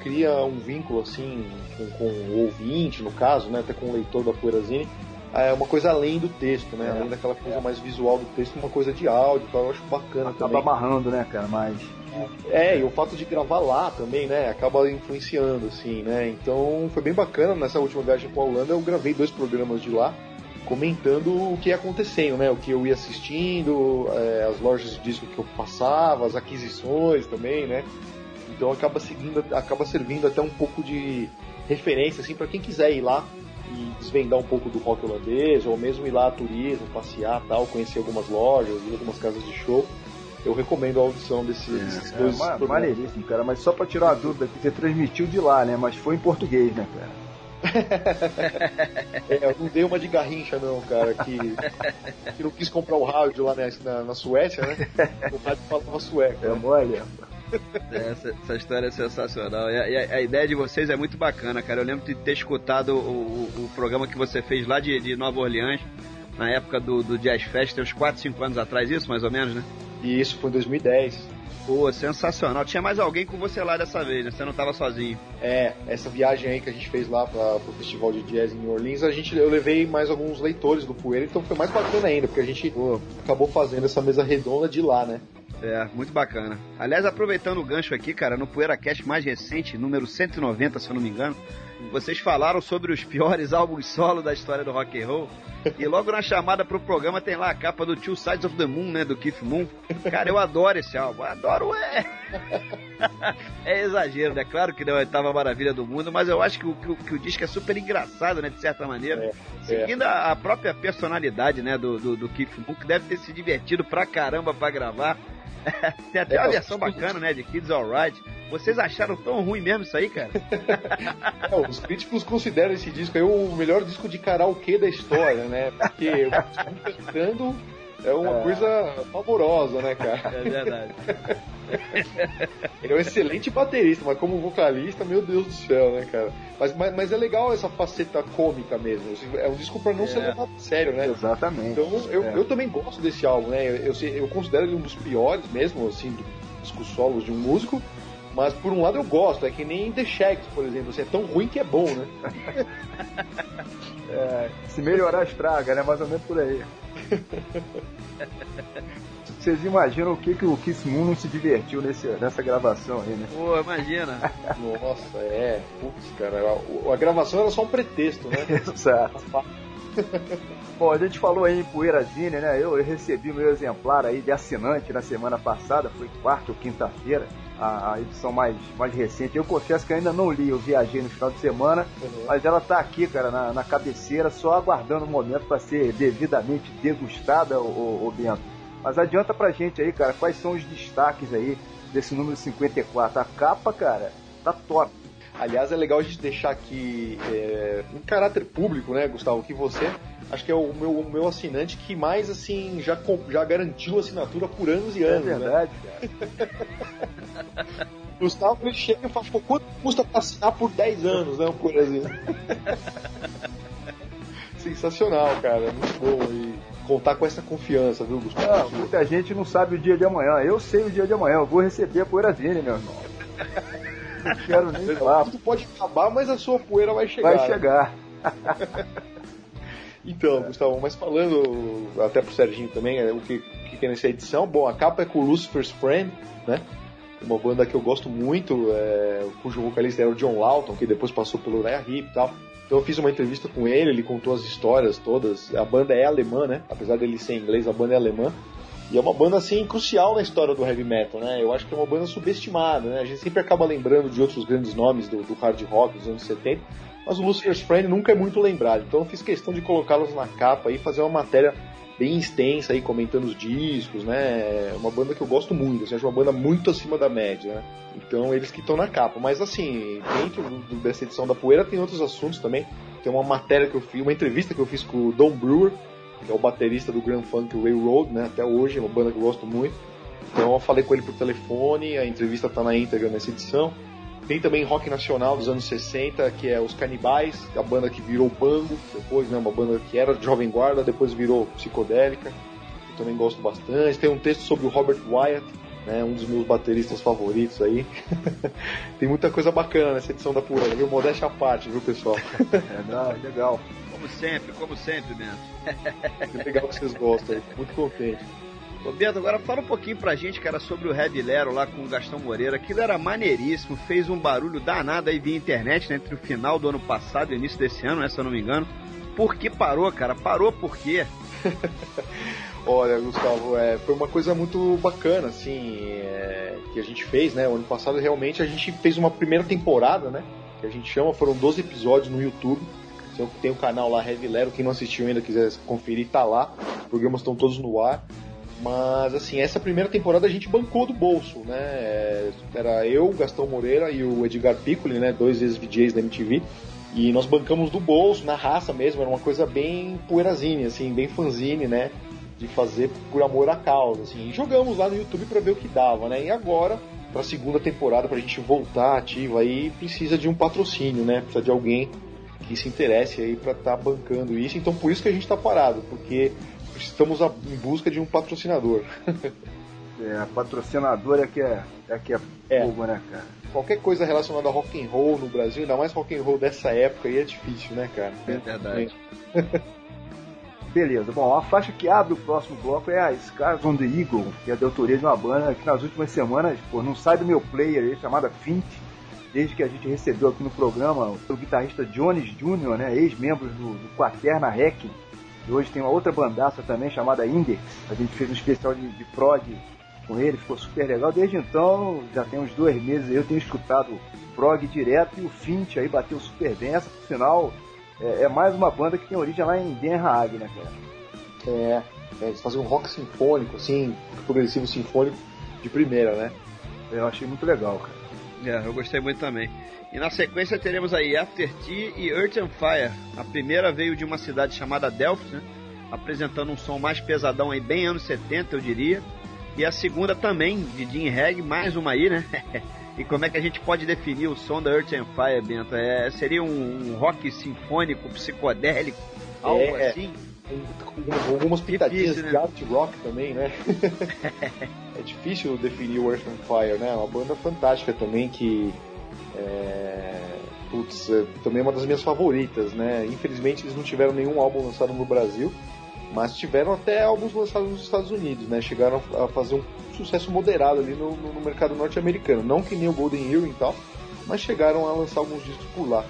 cria um vínculo assim com, com o ouvinte, no caso, né, até com o leitor da Poeirazine, é uma coisa além do texto, né? É. Além daquela coisa mais visual do texto, uma coisa de áudio, tal, eu acho bacana Acaba também. amarrando, né, cara, mas é, e o fato de gravar lá também, né, acaba influenciando, assim, né? Então foi bem bacana nessa última viagem com a Holanda, eu gravei dois programas de lá comentando o que ia acontecendo, né? O que eu ia assistindo, é, as lojas de disco que eu passava, as aquisições também, né? Então acaba seguindo, acaba servindo até um pouco de referência assim para quem quiser ir lá e desvendar um pouco do rock holandês ou mesmo ir lá a turismo, passear, tal, conhecer algumas lojas, ir algumas casas de show. Eu recomendo a audição desses, é, desses é, dois. É, maneiríssimo, cara. Mas só para tirar a dúvida, que você transmitiu de lá, né? Mas foi em português, né, cara? é, eu não dei uma de garrincha, não, cara, que, que não quis comprar o rádio lá na, na Suécia, né? O rádio falava sueco. É mole, essa, essa, história é sensacional. E a, e a, ideia de vocês é muito bacana, cara. Eu lembro de ter escutado o, o, o programa que você fez lá de, de Nova Orleans, na época do, do Jazz Fest, uns 4, 5 anos atrás, isso mais ou menos, né? E isso foi em 2010. Pô, sensacional. Tinha mais alguém com você lá dessa vez, né? Você não tava sozinho. É, essa viagem aí que a gente fez lá para pro Festival de Jazz em New Orleans, a gente, eu levei mais alguns leitores do Poeira, então foi mais bacana ainda, porque a gente pô, acabou fazendo essa mesa redonda de lá, né? É, muito bacana. Aliás, aproveitando o gancho aqui, cara, no PoeiraCast mais recente, número 190, se eu não me engano, vocês falaram sobre os piores álbuns solo da história do rock and roll. E logo na chamada pro programa tem lá a capa do Two Sides of the Moon, né? Do Keith Moon. Cara, eu adoro esse álbum. Adoro, é. é exagero, né? Claro que não é a oitava maravilha do mundo, mas eu acho que o, que, que o disco é super engraçado, né? De certa maneira. É, Seguindo é. A, a, própria personalidade, né? Do, do, do Keith Moon, que deve ter se divertido pra caramba pra gravar. Tem até uma versão bacana, né? De Kids Alright. Vocês acharam tão ruim mesmo isso aí, cara? é, os críticos consideram esse disco aí o melhor disco de karaokê da história, né? Porque o cantando é uma é. coisa favorosa, né, cara? É verdade. Ele é um excelente baterista, mas como vocalista, meu Deus do céu, né, cara? Mas, mas, mas é legal essa faceta cômica mesmo. É um disco pra não é. ser levado a sério, né? Exatamente. Então eu, é. eu também gosto desse álbum, né? Eu, eu, eu considero ele um dos piores mesmo, assim, dos discos solos de um músico. Mas por um lado eu gosto, é que nem The Shacks, por exemplo, assim, é tão ruim que é bom, né? é, se melhorar estraga, né? Mais ou menos por aí. Vocês imaginam o que, que o Kiss Moon não se divertiu nesse, nessa gravação aí, né? Pô, imagina. Nossa, é. Putz, cara, a, a, gravação era só um pretexto, né? Exato. Bom, a gente falou aí em Poeirazine, né? Eu, eu recebi meu exemplar aí de assinante na semana passada, foi quarta ou quinta-feira a, a, edição mais, mais recente. Eu confesso que ainda não li, eu viajei no final de semana, uhum. mas ela tá aqui, cara, na, na cabeceira, só aguardando o momento para ser devidamente degustada, o, o Bento. Mas adianta pra gente aí, cara, quais são os destaques aí desse número 54? A capa, cara, tá top. Aliás, é legal a gente deixar aqui é, em caráter público, né, Gustavo, que você acho que é o meu, o meu assinante que mais assim já, já garantiu assinatura por anos e é anos. É verdade, né? cara. Gustavo ele chega e fala, pô, quanto custa pra assinar por 10 anos, né? Por exemplo. Sensacional, cara. Muito bom. E contar com essa confiança, viu, Gustavo? Não, muita gente não sabe o dia de amanhã. Eu sei o dia de amanhã. Eu vou receber a poeirazine, meu irmão. Não quero nem falar. Tudo pode acabar, mas a sua poeira vai chegar. Vai chegar. Então, é. Gustavo, mas falando até pro Serginho também, é, o que, que é nessa edição, bom, a capa é com o Lucifer's Friend, né? uma banda que eu gosto muito, é, cujo vocalista era o John Lawton, que depois passou pelo Uriah Heep e tal. Então eu fiz uma entrevista com ele, ele contou as histórias todas. A banda é alemã, né? Apesar dele ser inglês, a banda é alemã. E é uma banda, assim, crucial na história do heavy metal, né? Eu acho que é uma banda subestimada, né? A gente sempre acaba lembrando de outros grandes nomes do, do hard rock dos anos 70, mas o Lucifer's Friend nunca é muito lembrado. Então eu fiz questão de colocá-los na capa e fazer uma matéria bem extensa aí, comentando os discos, né? É uma banda que eu gosto muito, assim, acho uma banda muito acima da média, né? Então eles que estão na capa. Mas assim, dentro dessa edição da Poeira tem outros assuntos também. Tem uma matéria que eu fiz, uma entrevista que eu fiz com o Don Brewer, que é o baterista do Grand Funk Railroad, né? Até hoje, é uma banda que eu gosto muito. Então eu falei com ele por telefone, a entrevista está na íntegra nessa edição. Tem também rock nacional dos anos 60, que é os Canibais, a banda que virou Bango, depois, né, uma banda que era Jovem Guarda, depois virou psicodélica. Eu também gosto bastante. Tem um texto sobre o Robert Wyatt, né, um dos meus bateristas favoritos aí. Tem muita coisa bacana nessa edição da Pura, viu? Modéstia à parte, viu, pessoal? é legal. Como sempre, como sempre, Bento. Que legal que vocês gostam, muito contente. Ô Bento, agora fala um pouquinho pra gente, cara, sobre o Heavy Lero lá com o Gastão Moreira. Aquilo era maneiríssimo, fez um barulho danado aí via internet, né, entre o final do ano passado e o início desse ano, né, se eu não me engano. Por que parou, cara? Parou por quê? Olha, Gustavo, é, foi uma coisa muito bacana, assim, é, que a gente fez, né? O ano passado realmente a gente fez uma primeira temporada, né? Que a gente chama, foram 12 episódios no YouTube. Tem o canal lá, Heavy Lero, quem não assistiu ainda quiser conferir, tá lá. Os programas estão todos no ar. Mas, assim, essa primeira temporada a gente bancou do bolso, né? É, era eu, Gastão Moreira e o Edgar Piccoli, né? Dois ex-VJs da MTV. E nós bancamos do bolso, na raça mesmo, era uma coisa bem poeirazinha, assim, bem fanzine, né? De fazer por amor à causa, assim. E jogamos lá no YouTube para ver o que dava, né? E agora, pra segunda temporada, pra gente voltar ativa aí, precisa de um patrocínio, né? Precisa de alguém que se interesse aí para estar tá bancando isso. Então por isso que a gente está parado, porque estamos em busca de um patrocinador. é, patrocinador é que é, é que é, é. fogo, né, cara? Qualquer coisa relacionada a rock and roll no Brasil, ainda mais rock and roll dessa época aí é difícil, né, cara? É verdade. Beleza, bom, a faixa que abre o próximo bloco é a Scars on the Eagle, que é a autoria de uma banda que nas últimas semanas, pô, não sai do meu player chamada Fint, desde que a gente recebeu aqui no programa o guitarrista Jones Jr., né, ex-membro do, do Quaterna Hacking, e hoje tem uma outra bandaça também chamada Index. A gente fez um especial de, de prog com ele, ficou super legal. Desde então, já tem uns dois meses eu tenho escutado prog direto e o Fint aí bateu super bem. Essa, por é, é mais uma banda que tem origem lá em Den Haag, né, cara? É, é, eles fazem um rock sinfônico, assim, progressivo sinfônico de primeira, né? Eu achei muito legal, cara. É, eu gostei muito também. E na sequência teremos aí After Tea e Earth and Fire. A primeira veio de uma cidade chamada Delft, né? apresentando um som mais pesadão aí, bem anos 70, eu diria. E a segunda também, de Jim Reg, mais uma aí, né? e como é que a gente pode definir o som da Earth and Fire, Bento? É, seria um, um rock sinfônico, psicodélico, algo é, assim? Com algumas pitadinhas difícil, né? de art rock também, né? é difícil definir o Earth and Fire, né? É uma banda fantástica também que é, putz, é, também é uma das minhas favoritas, né? Infelizmente eles não tiveram nenhum álbum lançado no Brasil, mas tiveram até álbuns lançados nos Estados Unidos, né? Chegaram a fazer um sucesso moderado ali no, no, mercado norte-americano. Não que nem o Golden Earring e tal, mas chegaram a lançar alguns discos por lá.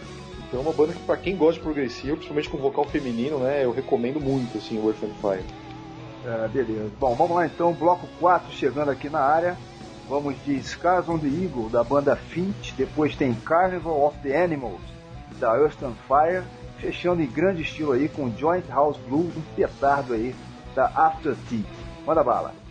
Então é uma banda que para quem gosta de progressivo, principalmente com vocal feminino, né? Eu recomendo muito, assim, o Earth and Fire. É, beleza. Bom, vamos lá então, bloco 4 chegando aqui na área. Vamos de Scars on the Eagle, da banda Fint. Depois tem Carnival of the Animals, da Earth and Fire. Fechando em grande estilo aí com Joint House Blues, um petardo aí da After Tea. Manda bala.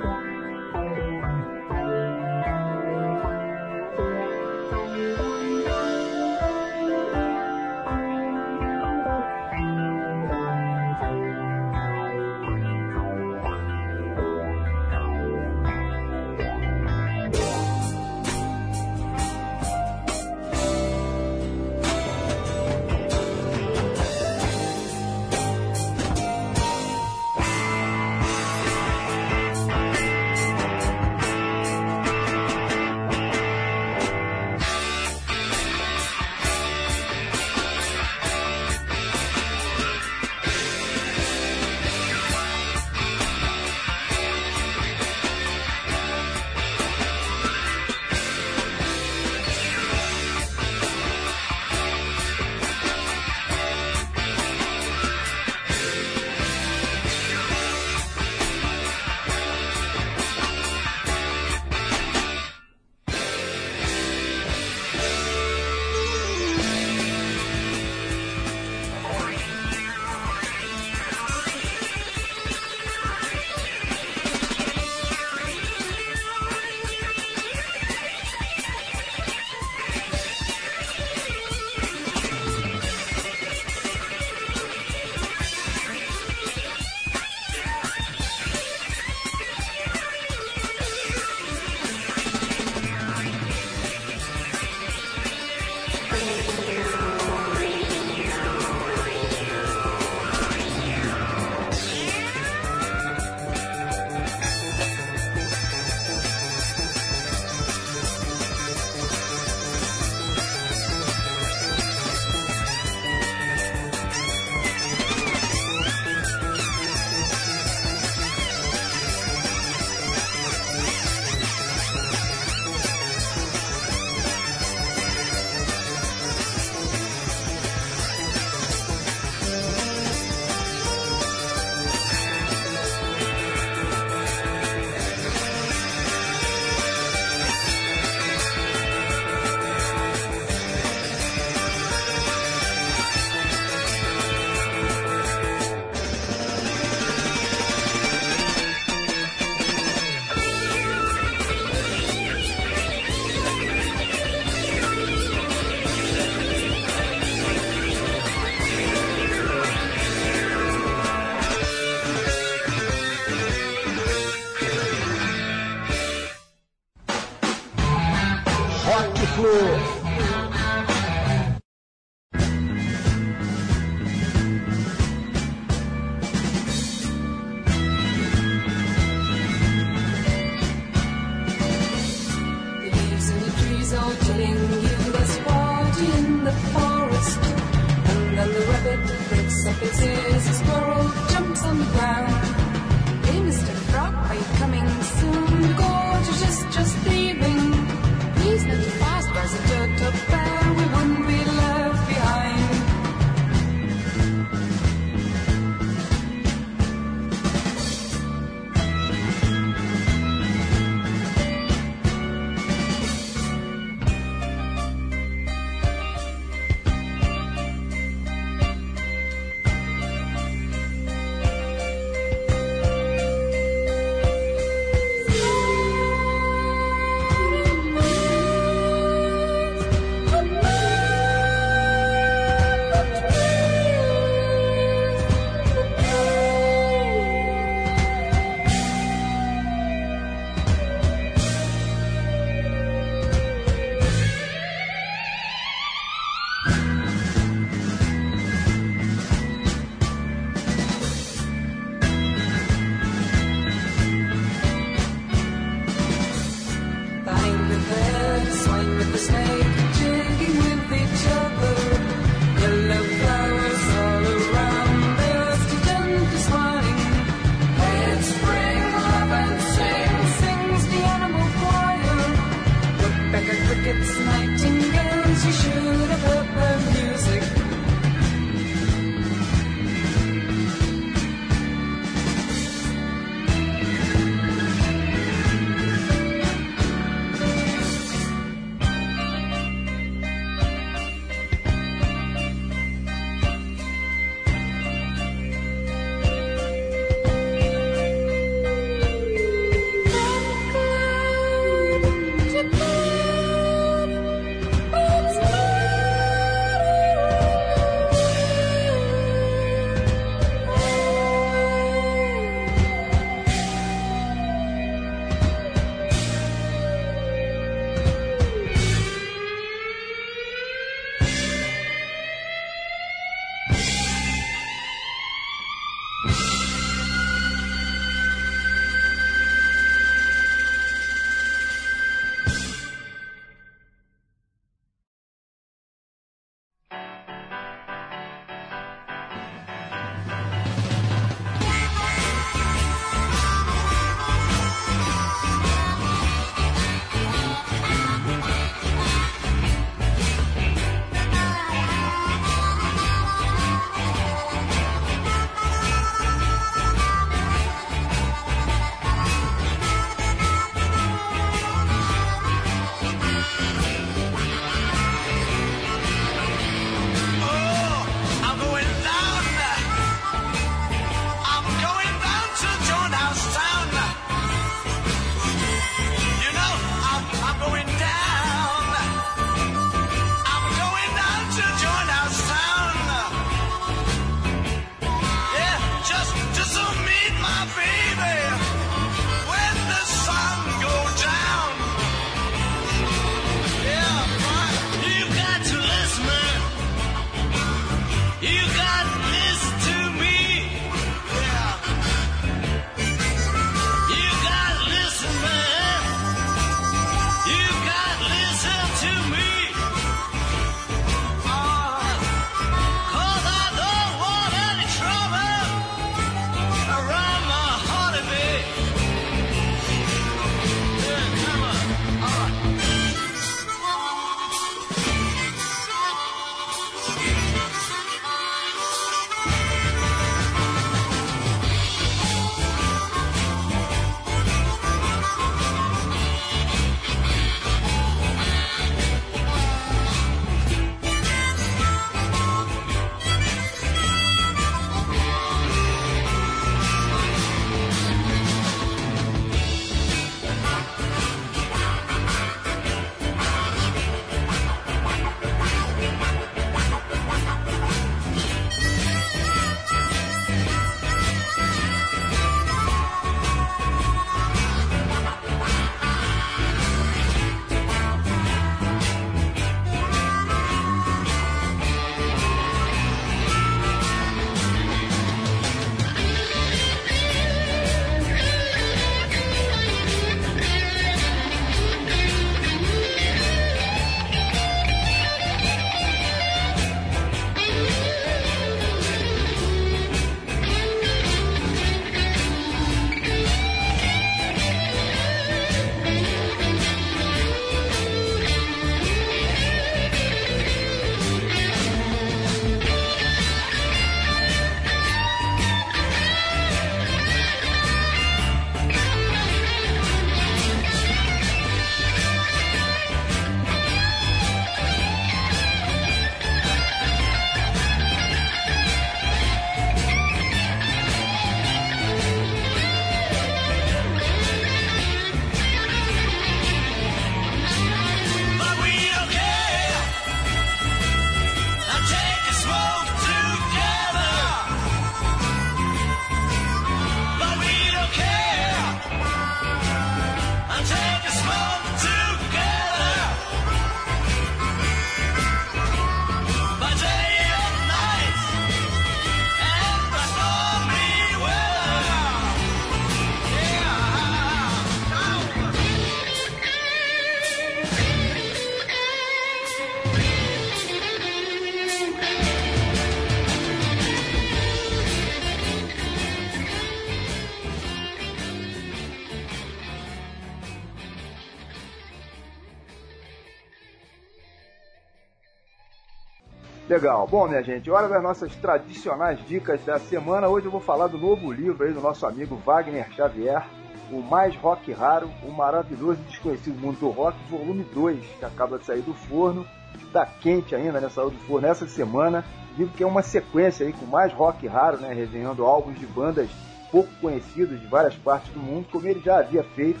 Legal. Bom, minha gente, hora das nossas tradicionais dicas da semana. Hoje eu vou falar do novo livro aí do nosso amigo Wagner Xavier, O Mais Rock Raro, o maravilhoso e desconhecido mundo do rock, volume 2, que acaba de sair do forno. Está quente ainda, né? Saiu do forno essa semana. Livro que é uma sequência aí com mais rock raro, né? Resenhando álbuns de bandas pouco conhecidas de várias partes do mundo, como ele já havia feito,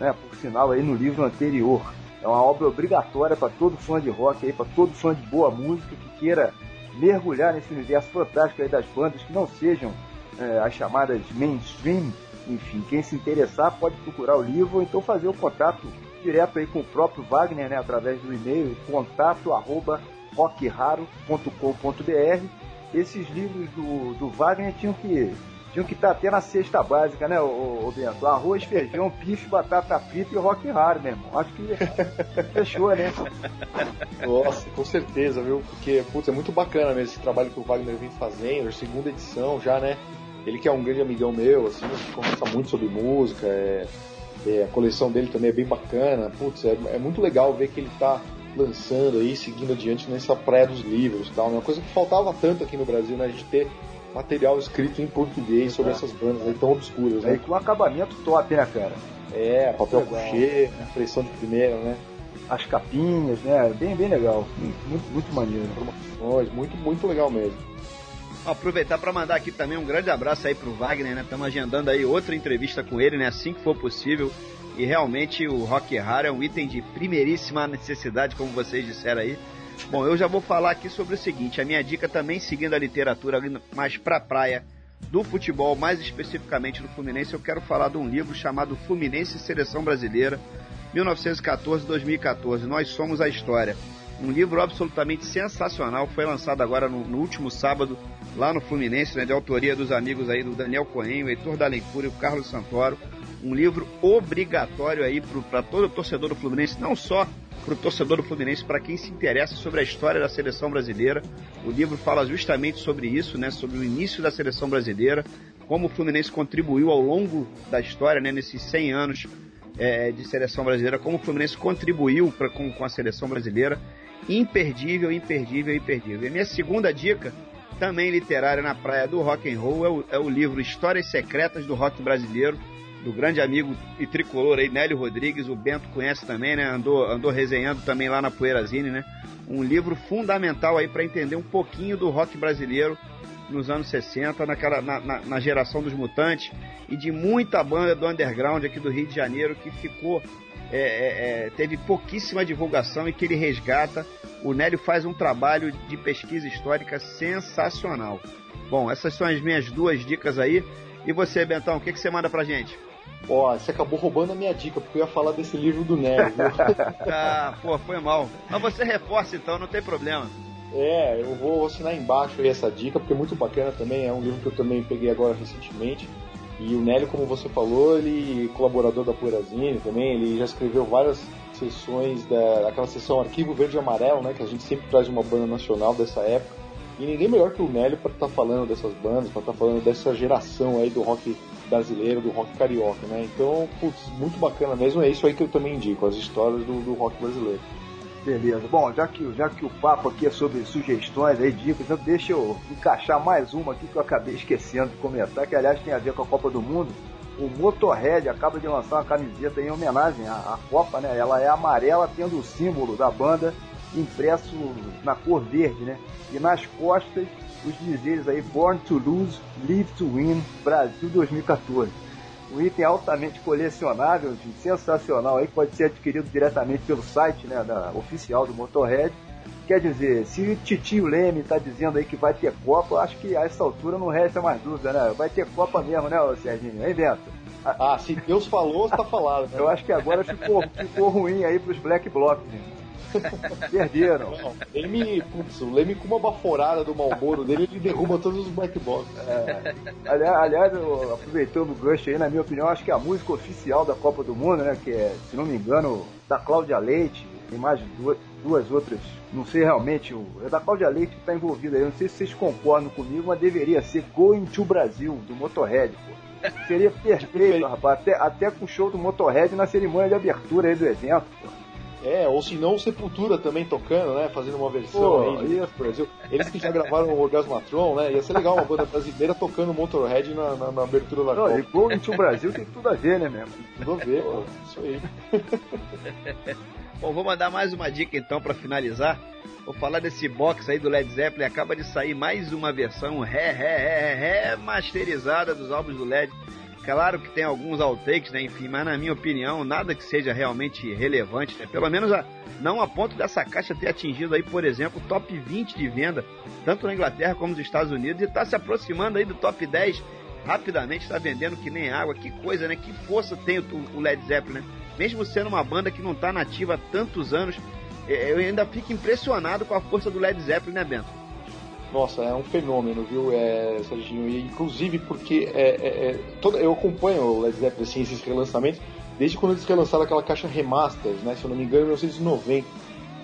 né? Por sinal aí no livro anterior. É uma obra obrigatória para todo fã de rock para todo fã de boa música que queira mergulhar nesse universo fantástico das bandas que não sejam é, as chamadas mainstream. Enfim, quem se interessar pode procurar o livro ou então fazer o contato direto aí com o próprio Wagner, né, através do e-mail contato arroba rockraro.com.br. Esses livros do, do Wagner tinham que tinham que estar até na cesta básica, né, o, Bento? Arroz, feijão, bife, batata frita e rock raro, meu irmão. Acho que fechou, né? Nossa, com certeza, viu? Porque, putz, é muito bacana mesmo esse trabalho que o Wagner vem fazendo, segunda edição já, né? Ele que é um grande amigão meu, assim, conversa muito sobre música, é, é, a coleção dele também é bem bacana. Putz, é, é muito legal ver que ele tá lançando aí, seguindo adiante nessa praia dos livros tal. Né? Uma coisa que faltava tanto aqui no Brasil, né? A gente ter material escrito em português sobre essas bandas aí tão obscuras, né? É, com um acabamento top, né, cara? É, papel couché, impressão de primeira, né? As capinhas, né? Bem, bem legal. Muito, muito maneiro. Muito, muito legal mesmo. Aproveitar para mandar aqui também um grande abraço aí pro Wagner, né? Estamos agendando aí outra entrevista com ele, né? Assim que for possível. E realmente o Rock Raro é um item de primeiríssima necessidade, como vocês disseram aí. Bom, eu já vou falar aqui sobre o seguinte: a minha dica também seguindo a literatura mais pra praia do futebol, mais especificamente do Fluminense, eu quero falar de um livro chamado Fluminense Seleção Brasileira, 1914-2014. Nós somos a história. Um livro absolutamente sensacional, foi lançado agora no, no último sábado lá no Fluminense, né, de autoria dos amigos aí do Daniel Cohen, o Heitor da Leitura e o Carlos Santoro. Um livro obrigatório aí para todo torcedor do Fluminense, não só para o torcedor do Fluminense, para quem se interessa sobre a história da seleção brasileira. O livro fala justamente sobre isso, né, sobre o início da seleção brasileira, como o Fluminense contribuiu ao longo da história, né, nesses 100 anos é, de seleção brasileira, como o Fluminense contribuiu pra, com, com a seleção brasileira. Imperdível, imperdível, imperdível. E a minha segunda dica, também literária na praia do rock and roll, é o, é o livro Histórias Secretas do Rock Brasileiro, do grande amigo e tricolor aí, Nélio Rodrigues, o Bento conhece também, né? Andou, andou resenhando também lá na Poeirazine, né? Um livro fundamental aí para entender um pouquinho do rock brasileiro nos anos 60, naquela, na, na, na, geração dos Mutantes e de muita banda do underground aqui do Rio de Janeiro que ficou. É, é, é, teve pouquíssima divulgação e que ele resgata. O Nélio faz um trabalho de pesquisa histórica sensacional. Bom, essas são as minhas duas dicas aí. E você, Bentão, o que, que você manda pra gente? Ó, você acabou roubando a minha dica, porque eu ia falar desse livro do Nerd. ah, pô, foi mal. Mas você reforça então, não tem problema. É, eu vou assinar embaixo aí essa dica, porque é muito bacana também. É um livro que eu também peguei agora recentemente. E o Nélio, como você falou, ele é colaborador da Poeirazine também, ele já escreveu várias sessões da, daquela sessão Arquivo Verde e Amarelo, né? Que a gente sempre traz uma banda nacional dessa época. E ninguém melhor que o Nélio para estar tá falando dessas bandas, para estar tá falando dessa geração aí do rock brasileiro, do rock carioca, né? Então, putz, muito bacana mesmo. É isso aí que eu também indico, as histórias do, do rock brasileiro. Beleza. Bom, já que, já que o papo aqui é sobre sugestões aí, dicas, então deixa eu encaixar mais uma aqui que eu acabei esquecendo de comentar, que aliás tem a ver com a Copa do Mundo. O Motorhead acaba de lançar uma camiseta em homenagem à, à Copa, né? Ela é amarela, tendo o símbolo da banda impresso na cor verde, né? E nas costas os dizeres aí Born to Lose, Live to Win, Brasil 2014. Um item altamente colecionável, sensacional aí, pode ser adquirido diretamente pelo site né, da, oficial do Motorhead. Quer dizer, se o Titio Leme está dizendo aí que vai ter Copa, acho que a essa altura não resta mais dúvida, né? Vai ter Copa mesmo, né, Serginho? Hein, Vento? Ah, se Deus falou, está falado. Né? Eu acho que agora ficou, ficou ruim aí para os Black Blocs, né? Perderam. Não, Leme, putz, o Leme com uma baforada do Malboro dele, ele derruba todos os black box. É. Aliás, aliás aproveitando o gancho aí, na minha opinião, acho que a música oficial da Copa do Mundo, né, que é, se não me engano, da Cláudia Leite, tem mais duas, duas outras, não sei realmente, o, é da Cláudia Leite que está envolvida aí, não sei se vocês concordam comigo, mas deveria ser Going to Brasil, do Motorhead, pô. Seria perfeito, rapaz, até, até com o show do Motorhead na cerimônia de abertura aí do evento, pô. É, ou se não, Sepultura também tocando, né? Fazendo uma versão Pô, aí de isso. Brasil. Eles que já gravaram o Orgasmatron, né? Ia ser legal uma banda brasileira tocando Motorhead na, na, na abertura da Não, Copa. e Going to Brasil tem tudo a ver, né, mesmo? Tudo a ver, pô. Isso aí. Bom, vou mandar mais uma dica então pra finalizar. Vou falar desse box aí do Led Zeppelin. Acaba de sair mais uma versão ré, ré, ré, ré, remasterizada dos álbuns do Led. Claro que tem alguns outtakes, né? Enfim, mas na minha opinião, nada que seja realmente relevante, né? Pelo menos a, não a ponto dessa caixa ter atingido aí, por exemplo, o top 20 de venda, tanto na Inglaterra como nos Estados Unidos, e tá se aproximando aí do top 10 rapidamente, está vendendo que nem água. Que coisa, né? Que força tem o, o Led Zeppelin, né? Mesmo sendo uma banda que não tá nativa há tantos anos, eh, eu ainda fico impressionado com a força do Led Zeppelin, né, Bento? Nossa, é um fenômeno, viu, é, Serginho? E, inclusive porque é, é, é, toda, eu acompanho o Led Zeppelin, assim, esses relançamentos, desde quando eles relançaram aquela caixa Remasters, né? Se eu não me engano, em 1990.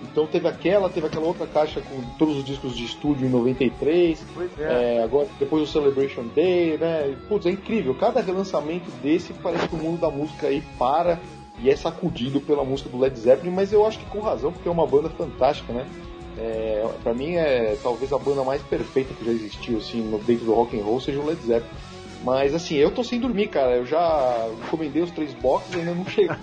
Então teve aquela, teve aquela outra caixa com todos os discos de estúdio em 93. Pois é. É, agora, depois o Celebration Day, né? Putz, é incrível. Cada relançamento desse parece que o mundo da música aí para e é sacudido pela música do Led Zeppelin, mas eu acho que com razão, porque é uma banda fantástica, né? É, para mim é talvez a banda mais perfeita que já existiu assim no dentro do rock and roll seja o Led Zeppelin. Mas assim, eu tô sem dormir, cara. Eu já encomendei os três boxes, ainda não chegaram.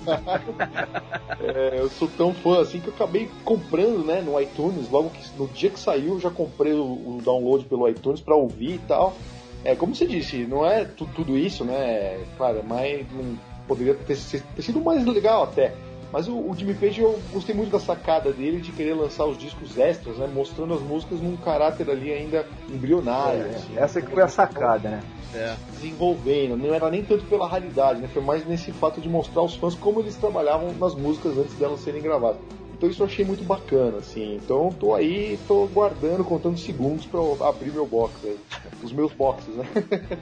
É, eu sou tão fã assim que eu acabei comprando, né, no iTunes. Logo que no dia que saiu, eu já comprei o, o download pelo iTunes pra ouvir e tal. É como você disse, não é tu- tudo isso, né? Claro, mas não poderia ter, ter sido mais legal até. Mas o, o Jimmy Page eu gostei muito da sacada dele de querer lançar os discos extras, né? Mostrando as músicas num caráter ali ainda embrionário. É, assim. essa que foi a sacada, né? Desenvolvendo, não era nem tanto pela raridade, né? Foi mais nesse fato de mostrar aos fãs como eles trabalhavam nas músicas antes delas serem gravadas. Então isso eu achei muito bacana, assim. Então tô aí, tô guardando, contando segundos pra eu abrir meu box aí. Os meus boxes, né?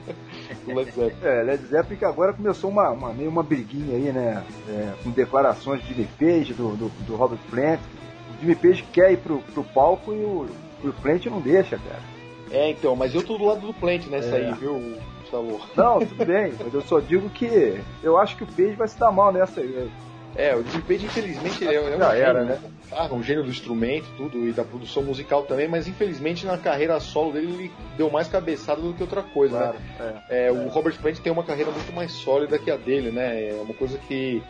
Do Led Zeppelin. É, Led Zeppelin que agora começou uma, uma- meio uma briguinha aí, né? É, com declarações de Jimmy Page, do, do, do Robert Plant. O Jimmy Page quer ir pro, pro palco e o, o Plant não deixa, cara. É, então, mas eu tô do lado do Plant nessa É. aí, viu? Não, tudo bem, mas eu só digo que eu acho que o Page vai se dar mal nessa aí. É, o Jimmy Page, infelizmente, ele é, é um Já gênio, era, né? Ah, um gênio do instrumento, tudo, e da produção musical também, mas infelizmente na carreira solo dele ele deu mais cabeçada do que outra coisa, Claro, né? é. É, o Robert Plant tem uma carreira muito mais sólida que a dele, né? É uma coisa que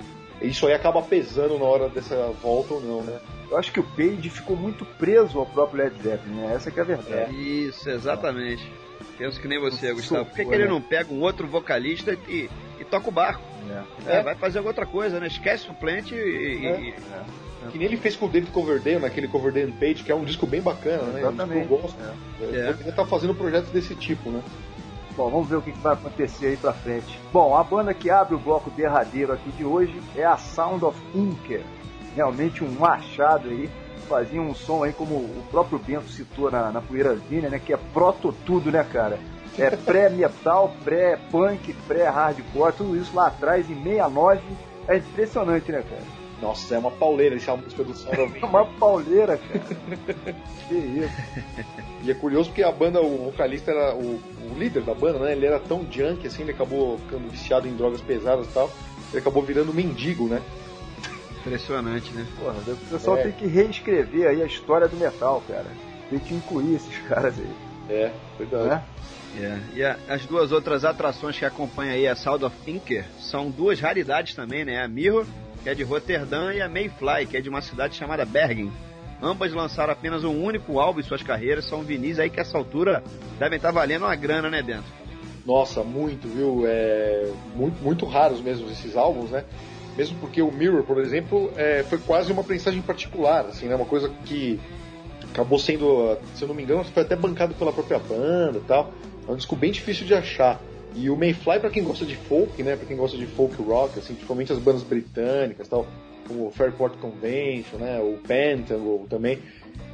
isso aí acaba pesando na hora dessa volta ou não, né? Eu acho que o Page ficou muito preso ao próprio Led Zeppelin, né? Essa que é a verdade. Isso, exatamente. Penso que nem você, Gustavo. Por que, que ele né? não pega um outro vocalista e, e toca o barco? É. É, vai fazer outra coisa, né? Esquece o plant e. e- É. e- Que nem ele fez com o David Coverdale, naquele Coverdale Page, que é um disco bem bacana, né? Um disco Exatamente. que eu gosto. É. É. É. Poderia estar fazendo projetos desse tipo, né? Bom, vamos ver o que vai acontecer aí pra frente. Bom, a banda que abre o bloco derradeiro aqui de hoje é a Sound of Inker. Realmente um machado aí. Fazia um som aí, como o próprio Bento citou na, na Poeirazinha, né? Que é proto tudo, né, cara? É pré-metal, pré-punk, pré-hardcore, tudo isso lá atrás, em 69. É impressionante, né, cara? Nossa, é uma pauleira essa música do Sound of É uma pauleira, cara. que isso. E é curioso porque a banda, o vocalista era o, o líder da banda, né? Ele era tão junk assim, ele acabou ficando viciado em drogas pesadas e tal. Ele acabou virando mendigo, né? Impressionante, né? Porra, o pessoal É. tem que reescrever aí a história do metal, cara. Tem que incluir esses caras aí, É, verdade. né? É. E a- as duas outras atrações que acompanham aí a Sound of Inker são duas raridades também, né? A Mirror, que é de Roterdã, e a Mayfly, que é de uma cidade chamada Bergen. Ambas lançaram apenas um único álbum em suas carreiras, são vinis aí que essa altura devem estar valendo uma grana, né, Bento? Nossa, muito, viu? É, muito, muito raros mesmo esses álbuns, né? Mesmo porque o Mirror, por exemplo, é, foi quase uma prensagem particular, assim, né? Uma coisa que acabou sendo, se eu não me engano, foi até bancado pela própria banda e tal. É um disco bem difícil de achar. E o Mayfly, pra quem gosta de folk, né? Pra quem gosta de folk rock, assim, principalmente as bandas britânicas tal, como o Fairport Convention, né? O Pentangle também.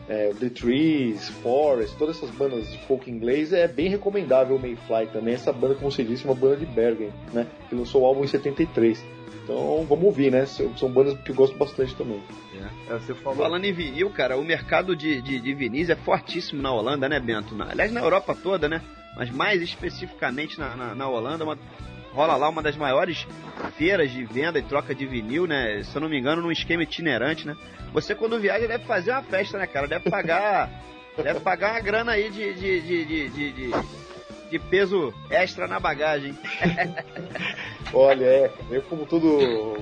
é, o The Trees, Forest, todas essas bandas de folk inglês, é bem recomendável o Mayfly também. Essa banda, como você disse, é uma banda de Bergen, né? Que lançou o álbum em 73. Então vamos ouvir, né? São são bandas que eu gosto bastante também. É, você falou. Falando em vinil, cara, o mercado de, de, de vinis é fortíssimo na Holanda, né, Bento? Na- aliás, na Europa toda, né? Mas mais especificamente na, na, na Holanda, uma rola lá uma das maiores feiras de venda e troca de vinil, né? Se eu não me engano, num esquema itinerante, né? Você quando viaja deve fazer uma festa, né, cara? Deve pagar. deve pagar uma grana aí de, de, de, de, de, de, peso extra na bagagem. Olha, é, eu como todo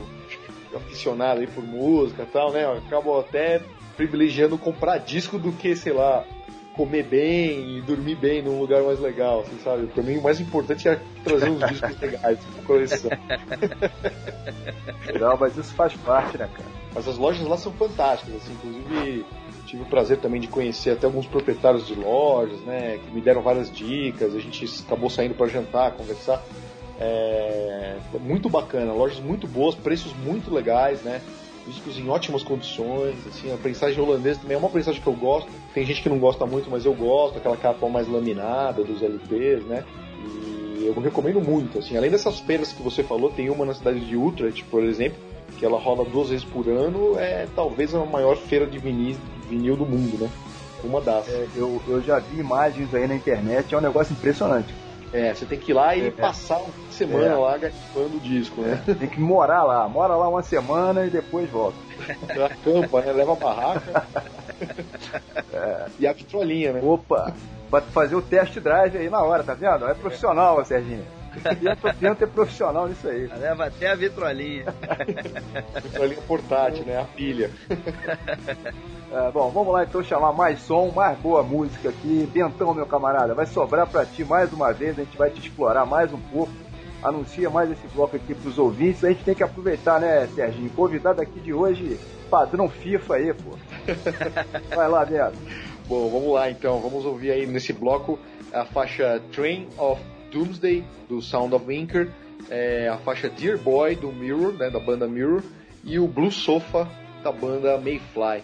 aficionado aí por música e tal, né? Acabo até privilegiando comprar disco do que, sei lá, comer bem e dormir bem num lugar mais legal, assim, sabe? Pra mim o mais importante é trazer uns discos legais pra coleção. Não, mas isso faz parte, né, cara? Mas as lojas lá são fantásticas, assim, inclusive tive o prazer também de conhecer até alguns proprietários de lojas, né, que me deram várias dicas, a gente acabou saindo para jantar, conversar. É, muito bacana, lojas muito boas, preços muito legais, né? Discos em ótimas condições, assim, a prensagem holandesa também é uma prensagem que eu gosto. Tem gente que não gosta muito, mas eu gosto, aquela capa mais laminada dos LPs, né? E eu recomendo muito, assim, além dessas feiras que você falou, tem uma na cidade de Utrecht, por exemplo, que ela rola duas vezes por ano, é talvez a maior feira de vinil, vinil do mundo, né? Uma das. É, eu, eu já vi imagens aí na internet, é um negócio impressionante. É, você tem que ir lá e É. passar uma semana É. lá gastando o disco, né? Tem que morar lá, mora lá uma semana e depois volta. Acampa, né? Leva a barraca. E a vitrolinha, né? Opa, vai fazer o test drive aí na hora, tá vendo? É profissional, Serginho. Tenta, tenta é profissional nisso aí. Leva até a vitrolinha. Vitrolinha portátil, né? A pilha. É, bom, vamos lá então chamar mais som, mais boa música aqui. Bentão, meu camarada, vai sobrar pra ti mais uma vez, a gente vai te explorar mais um pouco. Anuncia mais esse bloco aqui pros ouvintes. A gente tem que aproveitar, né, Serginho? Convidado aqui de hoje, padrão FIFA aí, pô. Vai lá, Beto. Bom, vamos lá então. Vamos ouvir aí nesse bloco a faixa Train of Doomsday, do Sound of Winker. É, a faixa Dear Boy, do Mirror, né? Da banda Mirror. E o Blue Sofa, da banda Mayfly.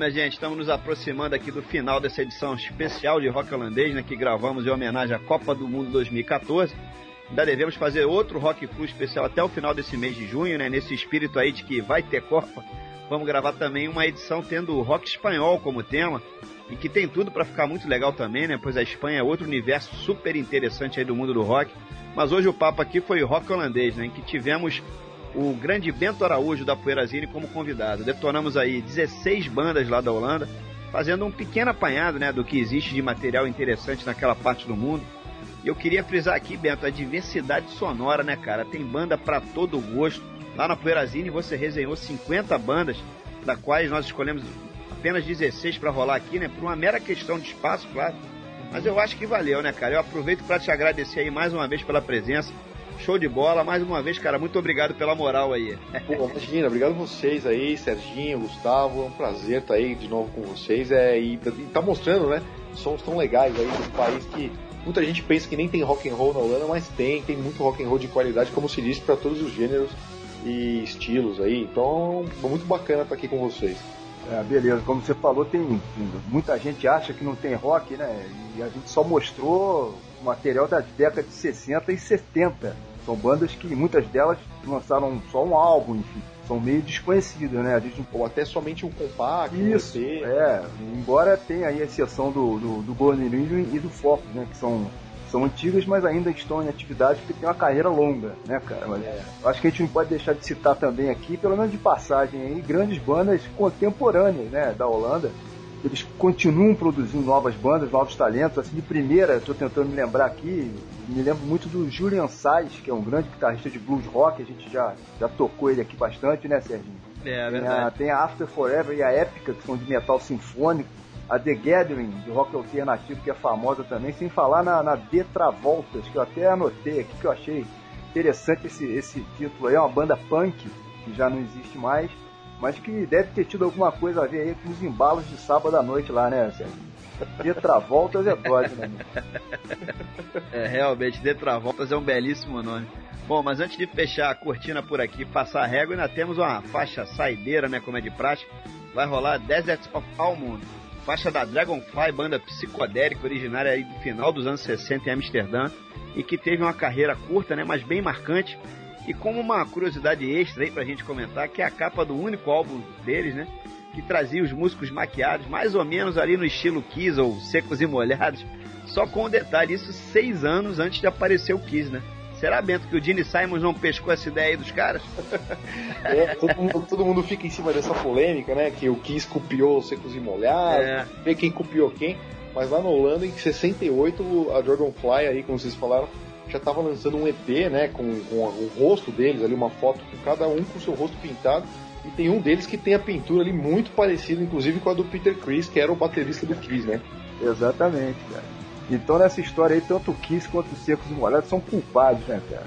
Minha gente, estamos nos aproximando aqui do final dessa edição especial de rock holandês, né, que gravamos em homenagem à Copa do Mundo 2014. Ainda devemos fazer outro Rock Flu especial até o final desse mês de junho, né, nesse espírito aí de que vai ter Copa. Vamos gravar também uma edição tendo o rock espanhol como tema, e que tem tudo para ficar muito legal também, né, pois a Espanha é outro universo super interessante aí do mundo do rock. Mas hoje o papo aqui foi rock holandês, né, em que tivemos o grande Bento Araújo da Poeirazine como convidado. Detonamos aí 16 bandas lá da Holanda, fazendo um pequeno apanhado né, do que existe de material interessante naquela parte do mundo. E eu queria frisar aqui, Bento, a diversidade sonora, né, cara? Tem banda para todo gosto. Lá na Poeirazine você resenhou 50 bandas, da quais nós escolhemos apenas 16 para rolar aqui, né? Por uma mera questão de espaço, claro. Mas eu acho que valeu, né, cara? Eu aproveito para te agradecer aí mais uma vez pela presença. Show de bola, mais uma vez, cara, muito obrigado pela moral aí. Pô, imagina, obrigado vocês aí, Serginho, Gustavo, é um prazer estar aí de novo com vocês é, e, e tá mostrando, né, sons tão legais aí do país que muita gente pensa que nem tem rock and roll na Holanda, mas tem, tem muito rock and roll de qualidade, como se diz, para todos os gêneros e estilos aí. Então, muito bacana estar aqui com vocês. É, beleza, como você falou, tem muita gente acha que não tem rock, né? E a gente só mostrou material das décadas de 60 e 70. São bandas que muitas delas lançaram só um álbum, enfim, são meio desconhecidas, né? A gente Ou até somente um compacto, um Isso, EP. é. Embora tenha aí a exceção do, do, do Golden Ring e do Focus, né? Que são, são antigas, mas ainda estão em atividade porque tem uma carreira longa, né, cara? Mas É. acho que a gente não pode deixar de citar também aqui, pelo menos de passagem aí, grandes bandas contemporâneas, né, da Holanda. Eles continuam produzindo novas bandas, novos talentos. Assim, de primeira, estou tentando me lembrar aqui, me lembro muito do Julian Sais, que é um grande guitarrista de blues rock. A gente já, já tocou ele aqui bastante, né, Serginho? É, Tem a, verdade. tem a After Forever e a Épica, que são de metal sinfônico. A The Gathering, de rock alternativo, que é famosa também. Sem falar na, na The Travoltas, que eu até anotei aqui, que eu achei interessante esse, esse título aí. É uma banda punk, que já não existe mais, mas que deve ter tido alguma coisa a ver aí com os embalos de sábado à noite lá, né, Sérgio? The Travoltas é dose, né? É, realmente, The Travoltas é um belíssimo nome. Bom, mas antes de fechar a cortina por aqui, passar a régua, ainda temos uma faixa saideira, né, como é de praxe. Vai rolar Desert of Almond, faixa da Dragonfly, banda psicodélica originária aí do final dos anos 60 em Amsterdã e que teve uma carreira curta, né, mas bem marcante. E como uma curiosidade extra aí pra gente comentar, que é a capa do único álbum deles, né, que trazia os músicos maquiados, mais ou menos ali no estilo Kiss ou Secos e Molhados, só com o detalhe, isso seis anos antes de aparecer o Kiss, né? Será, Bento, que o Gene Simons não pescou essa ideia aí dos caras? É, todo, mundo, todo mundo fica em cima dessa polêmica, né? Que o Kiss copiou os secos e molhados, É. ver quem copiou quem. Mas lá na Holanda, em 68, a Dragonfly aí, como vocês falaram, já estava lançando um EP, né? Com, com o rosto deles ali, uma foto com cada um com o seu rosto pintado. E tem um deles que tem a pintura ali muito parecida, inclusive com a do Peter Chris, que era o baterista do Kiss, né? Exatamente, cara. Então nessa história aí, tanto o Kiss quanto os Secos e Molhados são culpados, né, cara?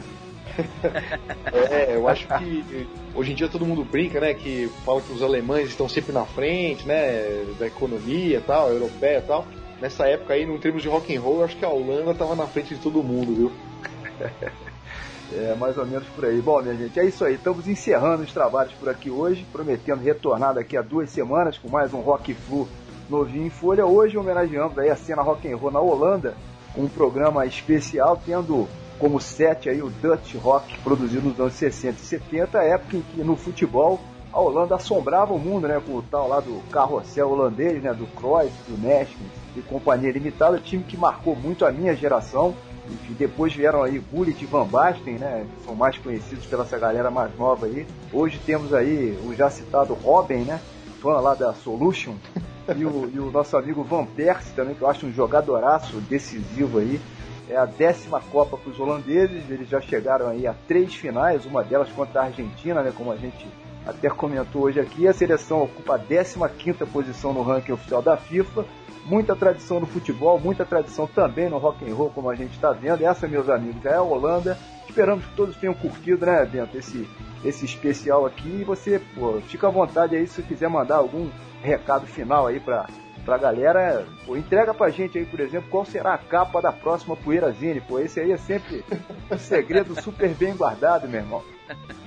É, eu acho que hoje em dia todo mundo brinca, né? Que fala que os alemães estão sempre na frente, né? Da economia e tal, europeia e tal. Nessa época aí, no termos de rock and roll, acho que a Holanda tava na frente de todo mundo, viu? É, mais ou menos por aí. Bom, minha gente, é isso aí. Estamos encerrando os trabalhos por aqui hoje, prometendo retornar daqui a duas semanas com mais um Rock Flu novinho em folha. Hoje homenageamos aí a cena rock and roll na Holanda, com um programa especial, tendo como set aí o Dutch Rock, produzido nos anos 60 e 70, época em que no futebol a Holanda assombrava o mundo, né, com o tal lá do carrossel holandês, né, do Cruyff, do Neskins e companhia limitada, time que marcou muito a minha geração. Enfim, depois vieram aí Bullet e Van Basten, né? Que são mais conhecidos pela essa galera mais nova aí. Hoje temos aí o já citado Robin, né? Fã lá da Solution. E o, e o nosso amigo Van Persie também, que eu acho um jogadoraço decisivo aí. É a décima Copa para os holandeses. Eles já chegaram aí a três finais, uma delas contra a Argentina, né? Como a gente até comentou hoje aqui. A seleção ocupa a 15 quinta posição no ranking oficial da FIFA muita tradição no futebol, muita tradição também no rock and roll, como a gente está vendo. Essa, meus amigos, é a Holanda. Esperamos que todos tenham curtido, né, Bento, esse, esse especial aqui. E você, pô, fica à vontade aí se quiser mandar algum recado final aí pra, pra galera. Pô, entrega pra gente aí, por exemplo, qual será a capa da próxima Poeirazine. Pô, esse aí é sempre um segredo super bem guardado, meu irmão.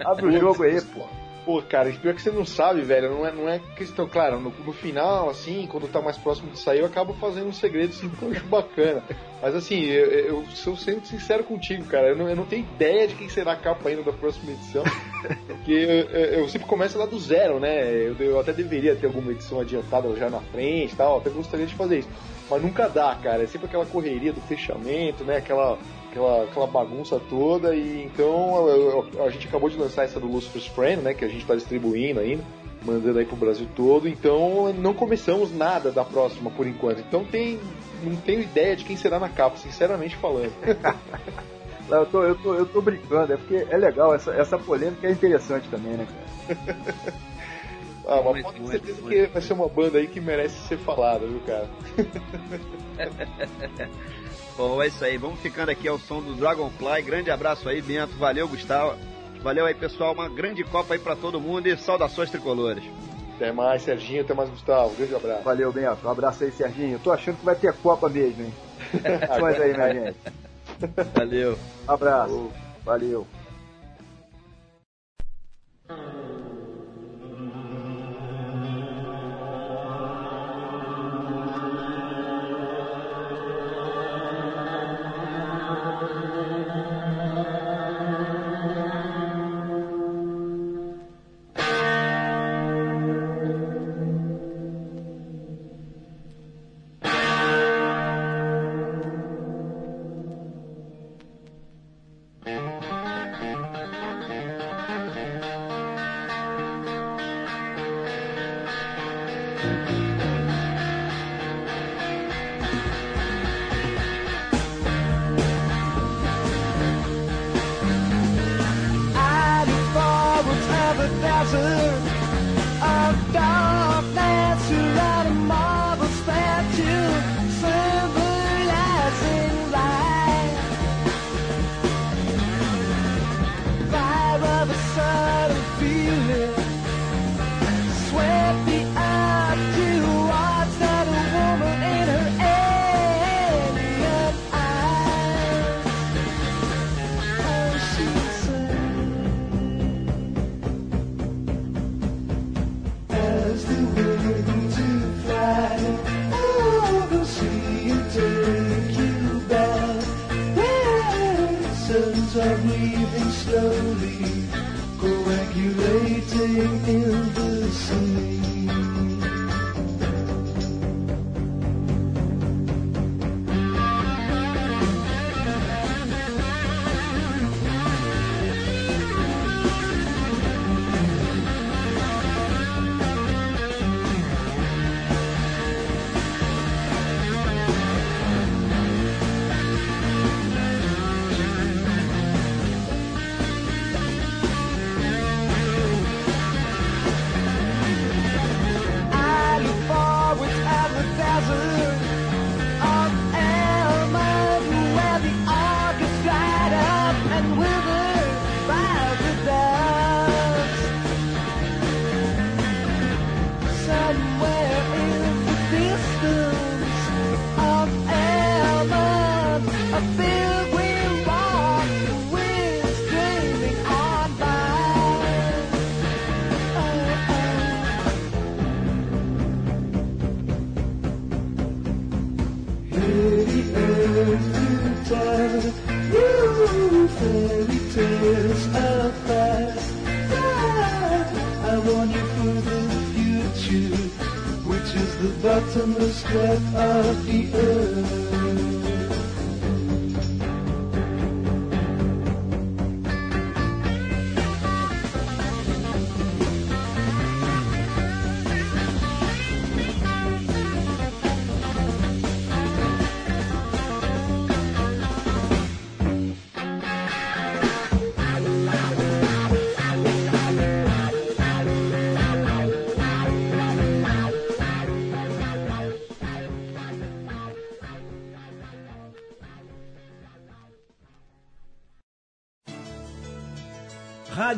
Abre o jogo aí, pô. Pô, cara, pior que você não sabe, velho. Não é, não é questão, claro, no, no final, assim, quando tá mais próximo de sair, eu acabo fazendo um segredo assim, que eu acho bacana. Mas assim, eu, eu sou sendo sincero contigo, cara. Eu não, eu não tenho ideia de quem será a capa ainda da próxima edição. porque eu, eu- eu sempre começo lá do zero, né? Eu, eu até deveria ter alguma edição adiantada já na frente e tal. Até gostaria de fazer isso. Mas nunca dá, cara. É sempre aquela correria do fechamento, né? Aquela aquela, aquela bagunça toda. E então eu- eu- a gente acabou de lançar essa do Lucifer's Friend, né? Que a gente está distribuindo ainda, mandando aí pro Brasil todo. Então não começamos nada da próxima por enquanto. Então tem. Não tenho ideia de quem será na capa, sinceramente falando. Não, Eu tô, eu, tô, eu tô brincando, é porque é legal, essa, essa polêmica é interessante também, né, cara? Ah, mas pode ter certeza muito. que vai ser uma banda aí que merece ser falada, viu, cara? Bom, é isso aí. Vamos ficando aqui ao som do Dragonfly. Grande abraço aí, Bento. Valeu, Gustavo. Valeu aí, pessoal. Uma grande Copa aí pra todo mundo e saudações tricolores. Até mais, Serginho. Até mais, Gustavo. Grande abraço. Valeu, Bento. Um abraço aí, Serginho. Tô achando que vai ter Copa mesmo, hein? Mas aí, minha gente. Valeu. Abraço. Valeu.